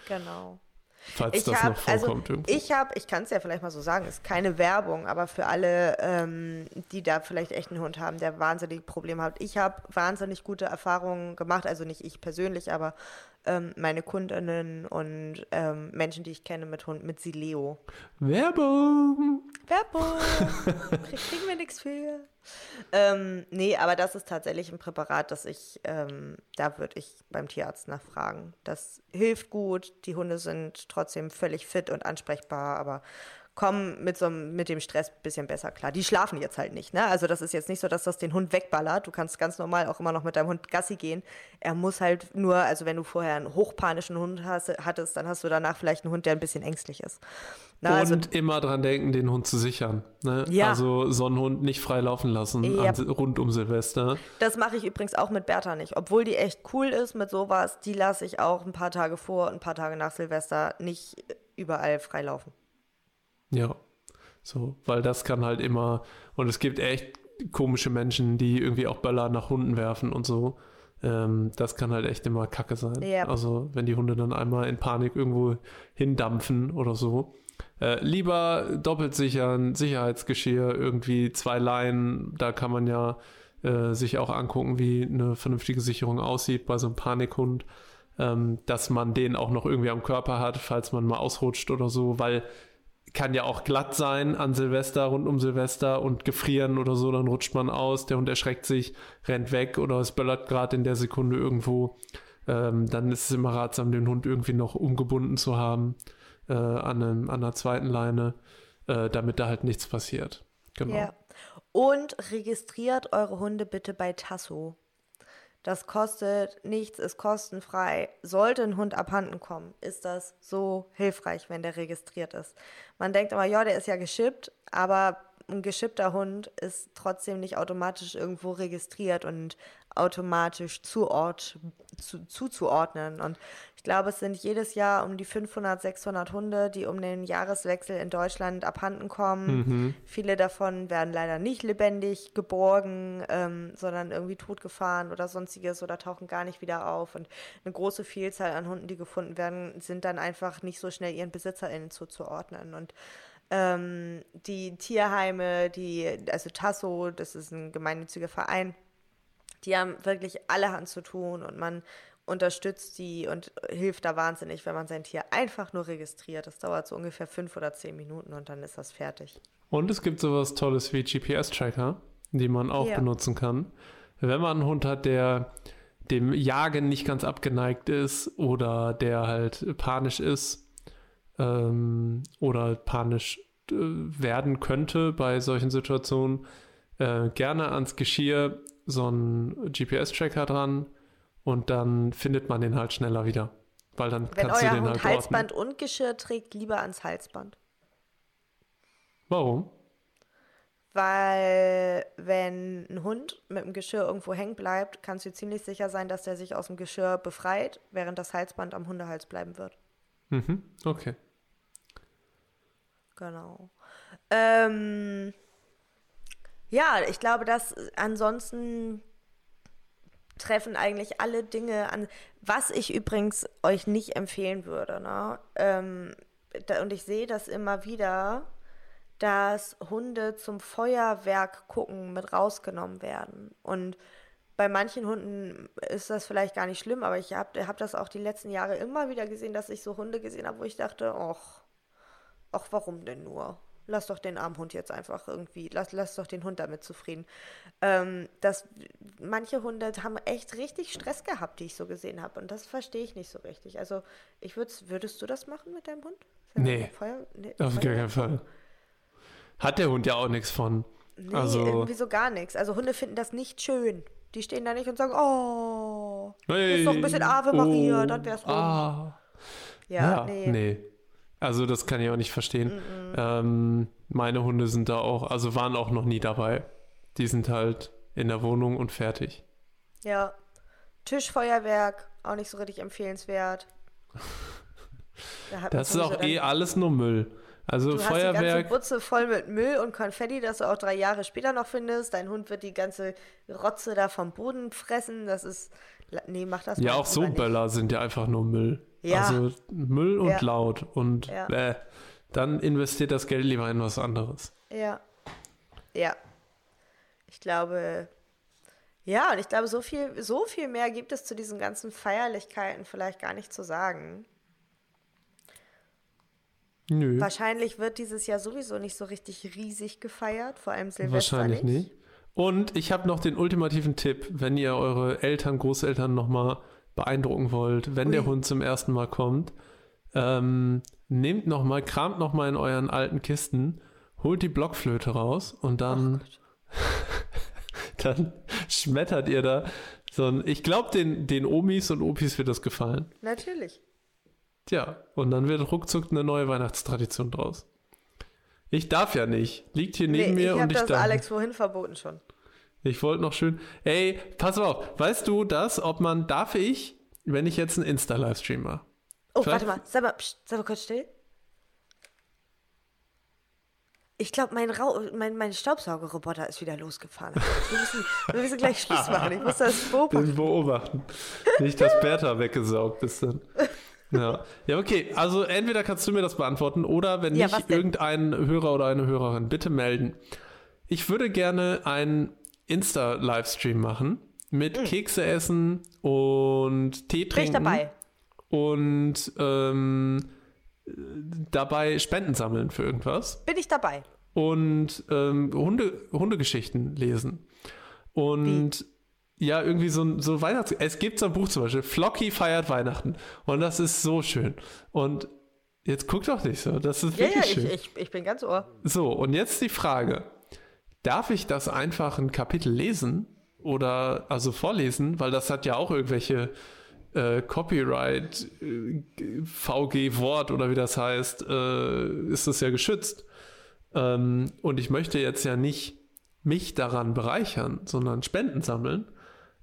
Genau. Falls ich das hab, noch also vorkommt. Also ich habe, ich kann es ja vielleicht mal so sagen, ist keine Werbung, aber für alle, ähm, die da vielleicht echt einen Hund haben, der wahnsinnig Probleme hat. Ich habe wahnsinnig gute Erfahrungen gemacht, also nicht ich persönlich, aber ähm, meine Kundinnen und ähm, Menschen, die ich kenne mit Hund, mit Sileo. Werbung! Werbung! [laughs] Kriegen wir nichts für. Ähm, nee, aber das ist tatsächlich ein Präparat, das ich, ähm, da würde ich beim Tierarzt nachfragen. Das hilft gut, die Hunde sind trotzdem völlig fit und ansprechbar, aber kommen mit, so, mit dem Stress ein bisschen besser klar. Die schlafen jetzt halt nicht. Ne? Also das ist jetzt nicht so, dass das den Hund wegballert. Du kannst ganz normal auch immer noch mit deinem Hund Gassi gehen. Er muss halt nur, also wenn du vorher einen hochpanischen Hund hast, hattest, dann hast du danach vielleicht einen Hund, der ein bisschen ängstlich ist. Na, und also, immer dran denken, den Hund zu sichern. Ne? Ja. Also so einen Hund nicht frei laufen lassen ja. an, rund um Silvester. Das mache ich übrigens auch mit Bertha nicht. Obwohl die echt cool ist mit sowas, die lasse ich auch ein paar Tage vor und ein paar Tage nach Silvester nicht überall frei laufen. Ja, so, weil das kann halt immer, und es gibt echt komische Menschen, die irgendwie auch Böller nach Hunden werfen und so. Ähm, das kann halt echt immer Kacke sein. Ja. Also wenn die Hunde dann einmal in Panik irgendwo hindampfen oder so. Äh, lieber doppelt sichern, Sicherheitsgeschirr, irgendwie zwei Leinen, da kann man ja äh, sich auch angucken, wie eine vernünftige Sicherung aussieht bei so einem Panikhund, ähm, dass man den auch noch irgendwie am Körper hat, falls man mal ausrutscht oder so, weil kann ja auch glatt sein an Silvester, rund um Silvester und gefrieren oder so, dann rutscht man aus, der Hund erschreckt sich, rennt weg oder es böllert gerade in der Sekunde irgendwo. Ähm, dann ist es immer ratsam, den Hund irgendwie noch umgebunden zu haben äh, an, einem, an einer zweiten Leine, äh, damit da halt nichts passiert. Genau. Ja. Und registriert eure Hunde bitte bei Tasso. Das kostet nichts, ist kostenfrei. Sollte ein Hund abhanden kommen, ist das so hilfreich, wenn der registriert ist. Man denkt immer, ja, der ist ja geschippt, aber ein geschippter Hund ist trotzdem nicht automatisch irgendwo registriert und automatisch zuort, zu, zuzuordnen. Und ich glaube, es sind jedes Jahr um die 500, 600 Hunde, die um den Jahreswechsel in Deutschland abhanden kommen. Mhm. Viele davon werden leider nicht lebendig geborgen, ähm, sondern irgendwie totgefahren oder sonstiges oder tauchen gar nicht wieder auf. Und eine große Vielzahl an Hunden, die gefunden werden, sind dann einfach nicht so schnell ihren BesitzerInnen zuzuordnen. Und ähm, die Tierheime, die, also Tasso, das ist ein gemeinnütziger Verein, die haben wirklich allerhand zu tun und man unterstützt die und hilft da wahnsinnig, wenn man sein Tier einfach nur registriert. Das dauert so ungefähr fünf oder zehn Minuten und dann ist das fertig. Und es gibt sowas Tolles wie GPS-Tracker, die man auch ja. benutzen kann. Wenn man einen Hund hat, der dem Jagen nicht ganz abgeneigt ist oder der halt panisch ist ähm, oder panisch äh, werden könnte bei solchen Situationen, äh, gerne ans Geschirr so einen GPS-Tracker dran und dann findet man den halt schneller wieder. Weil dann Wenn kannst euer du den Hund halt Halsband ordnen. und Geschirr trägt, lieber ans Halsband. Warum? Weil wenn ein Hund mit dem Geschirr irgendwo hängen bleibt, kannst du ziemlich sicher sein, dass der sich aus dem Geschirr befreit, während das Halsband am Hundehals bleiben wird. Mhm, okay. Genau. Ähm, ja, ich glaube, dass ansonsten treffen eigentlich alle Dinge an, was ich übrigens euch nicht empfehlen würde. Ne? Ähm, da, und ich sehe das immer wieder, dass Hunde zum Feuerwerk gucken mit rausgenommen werden. Und bei manchen Hunden ist das vielleicht gar nicht schlimm, aber ich habe hab das auch die letzten Jahre immer wieder gesehen, dass ich so Hunde gesehen habe, wo ich dachte, ach, ach, warum denn nur? Lass doch den armen Hund jetzt einfach irgendwie, lass, lass doch den Hund damit zufrieden. Ähm, das, manche Hunde haben echt richtig Stress gehabt, die ich so gesehen habe. Und das verstehe ich nicht so richtig. Also, ich würd's, würdest du das machen mit deinem Hund? Nee, Feuer, nee, auf gar keinen Fall. Hat der Hund ja auch nichts von. Nee, also, irgendwie so gar nichts. Also Hunde finden das nicht schön. Die stehen da nicht und sagen, oh, hey, ist doch ein bisschen Ave Maria, oh, dann wär's rum. Ah. Ja, ja, nee. nee. Also das kann ich auch nicht verstehen. Mm -mm. Ähm, meine Hunde sind da auch, also waren auch noch nie dabei. Die sind halt in der Wohnung und fertig. Ja. Tischfeuerwerk, auch nicht so richtig empfehlenswert. [laughs] Da das ist auch eh alles nur Müll. Also du Feuerwerk. Hast die ganze Butze voll mit Müll und Konfetti, das du auch drei Jahre später noch findest. Dein Hund wird die ganze Rotze da vom Boden fressen. Das ist. Nee, mach das Ja, auch so Böller sind ja einfach nur Müll. Ja. Also Müll und ja. laut und ja. äh, dann investiert das Geld lieber in was anderes. Ja. Ja. Ich glaube, ja, und ich glaube, so viel, so viel mehr gibt es zu diesen ganzen Feierlichkeiten vielleicht gar nicht zu sagen. Nö. Wahrscheinlich wird dieses Jahr sowieso nicht so richtig riesig gefeiert, vor allem Silvester Wahrscheinlich nicht. nicht. Und ich habe noch den ultimativen Tipp, wenn ihr eure Eltern, Großeltern nochmal beeindrucken wollt, wenn Ui. der Hund zum ersten Mal kommt, ähm, nehmt noch mal, kramt noch mal in euren alten Kisten, holt die Blockflöte raus und dann, [laughs] dann schmettert ihr da so ein, ich glaube, den, den Omis und Opis wird das gefallen. Natürlich. Tja, und dann wird ruckzuck eine neue Weihnachtstradition draus. Ich darf ja nicht. Liegt hier neben nee, mir und ich darf. Ich habe das Alex vorhin verboten schon. Ich wollte noch schön. Ey, pass auf. Weißt du das, ob man, darf ich, wenn ich jetzt einen Insta-Livestream mache? Oh, Vielleicht? warte mal. Sag mal, pst, sag mal kurz still. Ich glaube, mein, mein, mein Staubsaugerroboter ist wieder losgefahren. Wir müssen, wir müssen gleich Schluss machen. Ich muss das [laughs] beobachten. beobachten. Nicht, dass Bertha weggesaugt ist dann. Ja. ja, okay. Also entweder kannst du mir das beantworten oder wenn Ja, nicht, irgendein Hörer oder eine Hörerin, bitte melden. Ich würde gerne einen Insta-Livestream machen mit Kekse essen und Tee Bin ich trinken. dabei. Und ähm, dabei Spenden sammeln für irgendwas. Bin ich dabei. und ähm, Hunde, Hundegeschichten lesen. Und ja, irgendwie so ein so Weihnachts... Es gibt so ein Buch zum Beispiel, Flocky feiert Weihnachten. Und das ist so schön. Und jetzt guck doch nicht so, das ist Ja, wirklich ja, ich, schön. ich, ich bin ganz ohr. So, und jetzt die Frage. Darf ich das einfach ein Kapitel lesen oder also vorlesen? Weil das hat ja auch irgendwelche äh, Copyright, äh, VG-Wort oder wie das heißt, äh, ist das ja geschützt. Ähm, und ich möchte jetzt ja nicht mich daran bereichern, sondern Spenden sammeln.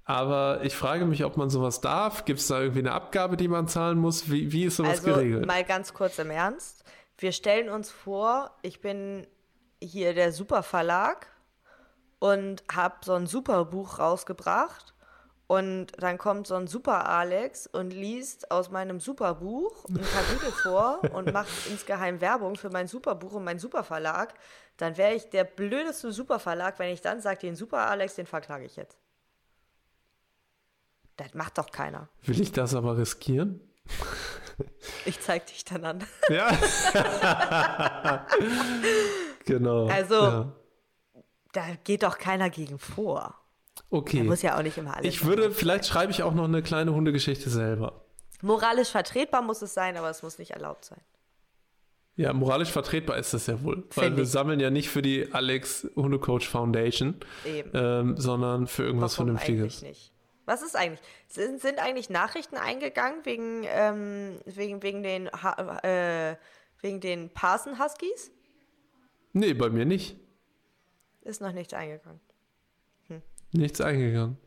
Aber ich frage mich, ob man sowas darf. Gibt es da irgendwie eine Abgabe, die man zahlen muss? Wie, wie ist sowas Also geregelt? mal ganz kurz im Ernst. Wir stellen uns vor, ich bin hier der Superverlag und habe so ein Superbuch rausgebracht. Und dann kommt so ein Super Alex und liest aus meinem Superbuch ein Kapitel vor und macht [laughs] insgeheim Werbung für mein Superbuch und mein Superverlag. Dann wäre ich der blödeste Superverlag, wenn ich dann sage, den Super Alex, den verklage ich jetzt. Das macht doch keiner. Will ich das aber riskieren? [laughs] Ich zeig dich dann an. Ja. [laughs] genau. Also, ja. Da geht doch keiner gegen vor. Okay. Muss ja auch nicht immer alles. Ich würde, vielleicht schreibe ich auch noch eine kleine Hundegeschichte selber. Moralisch vertretbar muss es sein, aber es muss nicht erlaubt sein. Ja, moralisch vertretbar ist das ja wohl. Weil Find wir ich. sammeln ja nicht für die Alex Hundecoach Foundation, ähm, sondern für irgendwas Warum Vernünftiges. Eigentlich nicht. Was ist eigentlich? Sind, sind eigentlich Nachrichten eingegangen wegen, ähm, wegen, wegen den, ha äh, wegen den Parson Huskies? Nee, bei mir nicht. Ist noch nichts eingegangen. Nichts eingegangen.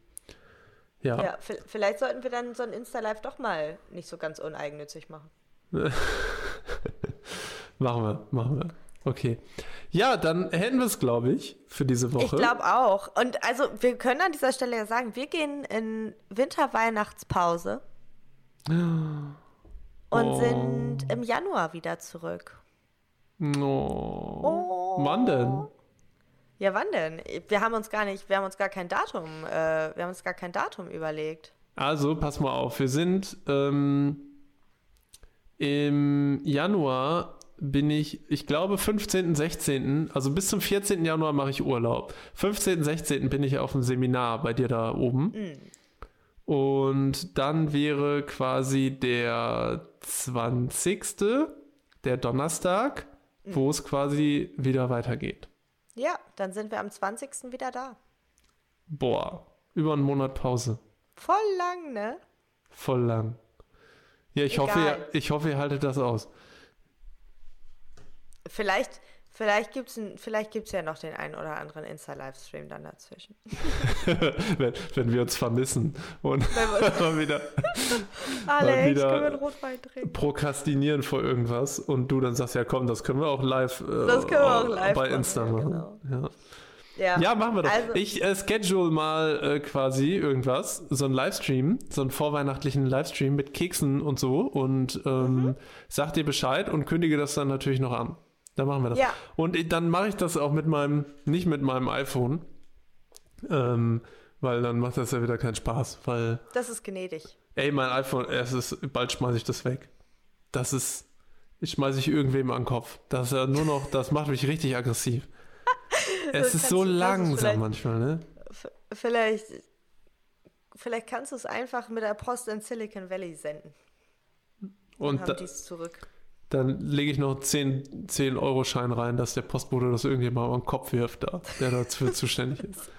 Ja. Ja, vi- vielleicht sollten wir dann so ein Insta-Live doch mal nicht so ganz uneigennützig machen. [laughs] Machen wir, machen wir. Okay. Ja, dann hätten wir es, glaube ich, für diese Woche. Ich glaube auch. Und also, wir können an dieser Stelle ja sagen, wir gehen in Winterweihnachtspause und Oh. sind im Januar wieder zurück. Oh. Wann denn? Ja, wann denn? Wir haben uns gar nicht, wir haben uns gar kein Datum, äh, wir haben uns gar kein Datum überlegt. Also, pass mal auf. Wir sind ähm, im Januar bin ich, ich glaube 15., 16., also bis zum 14. Januar mache ich Urlaub. 15., 16. bin ich auf dem Seminar bei dir da oben. Und dann wäre quasi der 20., der Donnerstag, wo es quasi wieder weitergeht. Ja, dann sind wir am 20. wieder da. Boah, über einen Monat Pause. Voll lang, ne? Voll lang. Ja, ich hoffe, ihr, ich hoffe, ihr haltet das aus. Vielleicht, vielleicht gibt es vielleicht gibt's ja noch den einen oder anderen Insta-Livestream dann dazwischen. [laughs] wenn, wenn wir uns vermissen und mal [laughs] wieder [laughs] Alex, wieder- prokrastinieren vor irgendwas und du dann sagst, ja komm, das können wir auch live, äh, Das können wir auch live bei machen, Insta ja, machen. genau. Ja. Ja, ja, machen wir doch. Also, ich äh, schedule mal äh, quasi irgendwas, so einen Livestream, so einen vorweihnachtlichen Livestream mit Keksen und so und ähm, Mhm. sag dir Bescheid und kündige das dann natürlich noch an. Dann machen wir das. Ja. Und dann mache ich das auch mit meinem, nicht mit meinem iPhone, ähm, weil dann macht das ja wieder keinen Spaß, weil das ist gnädig. Ey, mein iPhone, es ist, bald schmeiße ich das weg. Das ist, ich schmeiße ich irgendwem an den Kopf. Das ist ja nur noch, das macht mich richtig aggressiv. [laughs] es ist so langsam manchmal, ne? Vielleicht, vielleicht kannst du es einfach mit der Post in Silicon Valley senden. Und haben da, die es zurück. Dann lege ich noch 10, 10 Euro Schein rein, dass der Postbote das irgendjemand am Kopf wirft, da, der dafür [laughs] zuständig ist.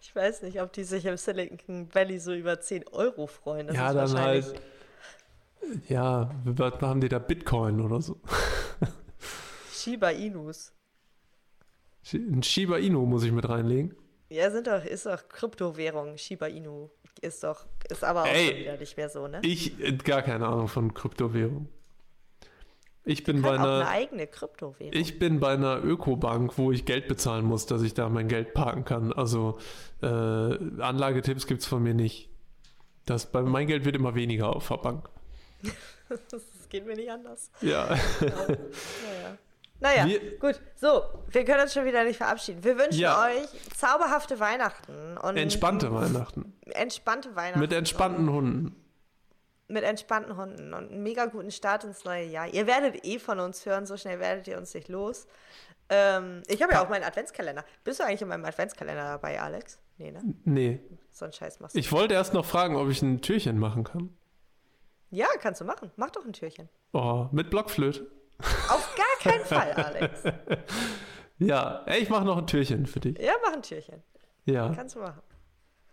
Ich weiß nicht, ob die sich im Silicon Valley so über 10 Euro freuen. Das ja, ist dann wahrscheinlich halt, ja, was haben die da? Bitcoin oder so? [laughs] Shiba Inus. Ein Shiba Inu muss ich mit reinlegen. Ja, sind doch, ist doch Kryptowährung. Shiba Inu ist doch, ist aber auch Ey. schon wieder nicht mehr so, ne? Ich, äh, gar keine Ahnung von Kryptowährung. Ich bin bei auch eine einer, eigene Kryptowährung. ich bin bei einer Ökobank, wo ich Geld bezahlen muss, dass ich da mein Geld parken kann. Also äh, Anlagetipps gibt es von mir nicht. Das, bei, mein Geld wird immer weniger auf der Bank. [laughs] das geht mir nicht anders. Ja. Naja. Naja, Wir- gut. So, wir können uns schon wieder nicht verabschieden. Wir wünschen Ja. euch zauberhafte Weihnachten und Entspannte Weihnachten. entspannte Weihnachten. Mit entspannten Hunden. Mit entspannten Hunden und einen mega guten Start ins neue Jahr. Ihr werdet eh von uns hören, so schnell werdet ihr uns nicht los. Ähm, ich habe ja auch meinen Adventskalender. Bist du eigentlich in meinem Adventskalender dabei, Alex? Nee, ne? Nee. So einen Scheiß machst du. Ich wollte erst noch fragen, ob ich ein Türchen machen kann. Ja, kannst du machen. Mach doch ein Türchen. Oh, mit Blockflöte. Auf gar keinen Fall, Alex. [laughs] Ja, ich mache noch ein Türchen für dich. Ja, mach ein Türchen. Ja. Kannst du machen.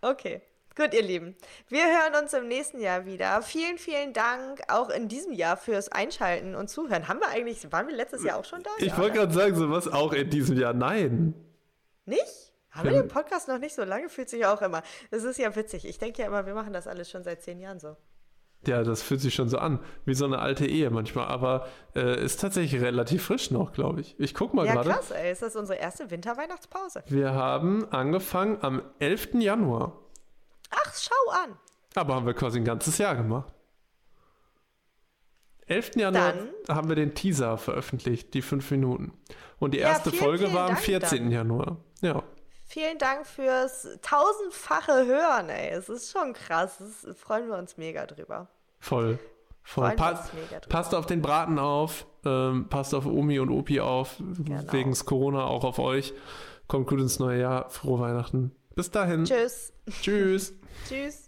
Okay. Gut, ihr Lieben. Wir hören uns im nächsten Jahr wieder. Vielen, vielen Dank auch in diesem Jahr fürs Einschalten und Zuhören. Haben wir eigentlich, waren wir letztes Jahr auch schon da? Ich Ja, wollte gerade sagen, sowas auch in diesem Jahr. Nein. Nicht? Haben wir den Podcast noch nicht so lange? Fühlt sich auch immer. Das ist ja witzig. Ich denke ja immer, wir machen das alles schon seit zehn Jahren so. Ja, das fühlt sich schon so an, wie so eine alte Ehe manchmal, aber äh, ist tatsächlich relativ frisch noch, glaube ich. Ich guck mal Ja, gerade. krass, ey. Ist das unsere erste Winterweihnachtspause? Wir haben angefangen am 11. Januar, Ach, schau an. aber haben wir quasi ein ganzes Jahr gemacht. 11. Januar Dann- haben wir den Teaser veröffentlicht, die fünf Minuten. Und die Ja, erste vielen, Folge vielen war am Dank 14. dann. Januar. Ja, Vielen Dank fürs tausendfache Hören, ey. Es ist schon krass. Das freuen wir uns mega drüber. voll. voll. Freuen wir Pa uns mega drüber. passt auf den Braten auf, ähm, passt auf Omi und Opi auf, Genau. wegen Corona auch auf euch. Kommt gut ins neue Jahr, frohe Weihnachten. Bis dahin. Tschüss. Tschüss. [laughs] Tschüss.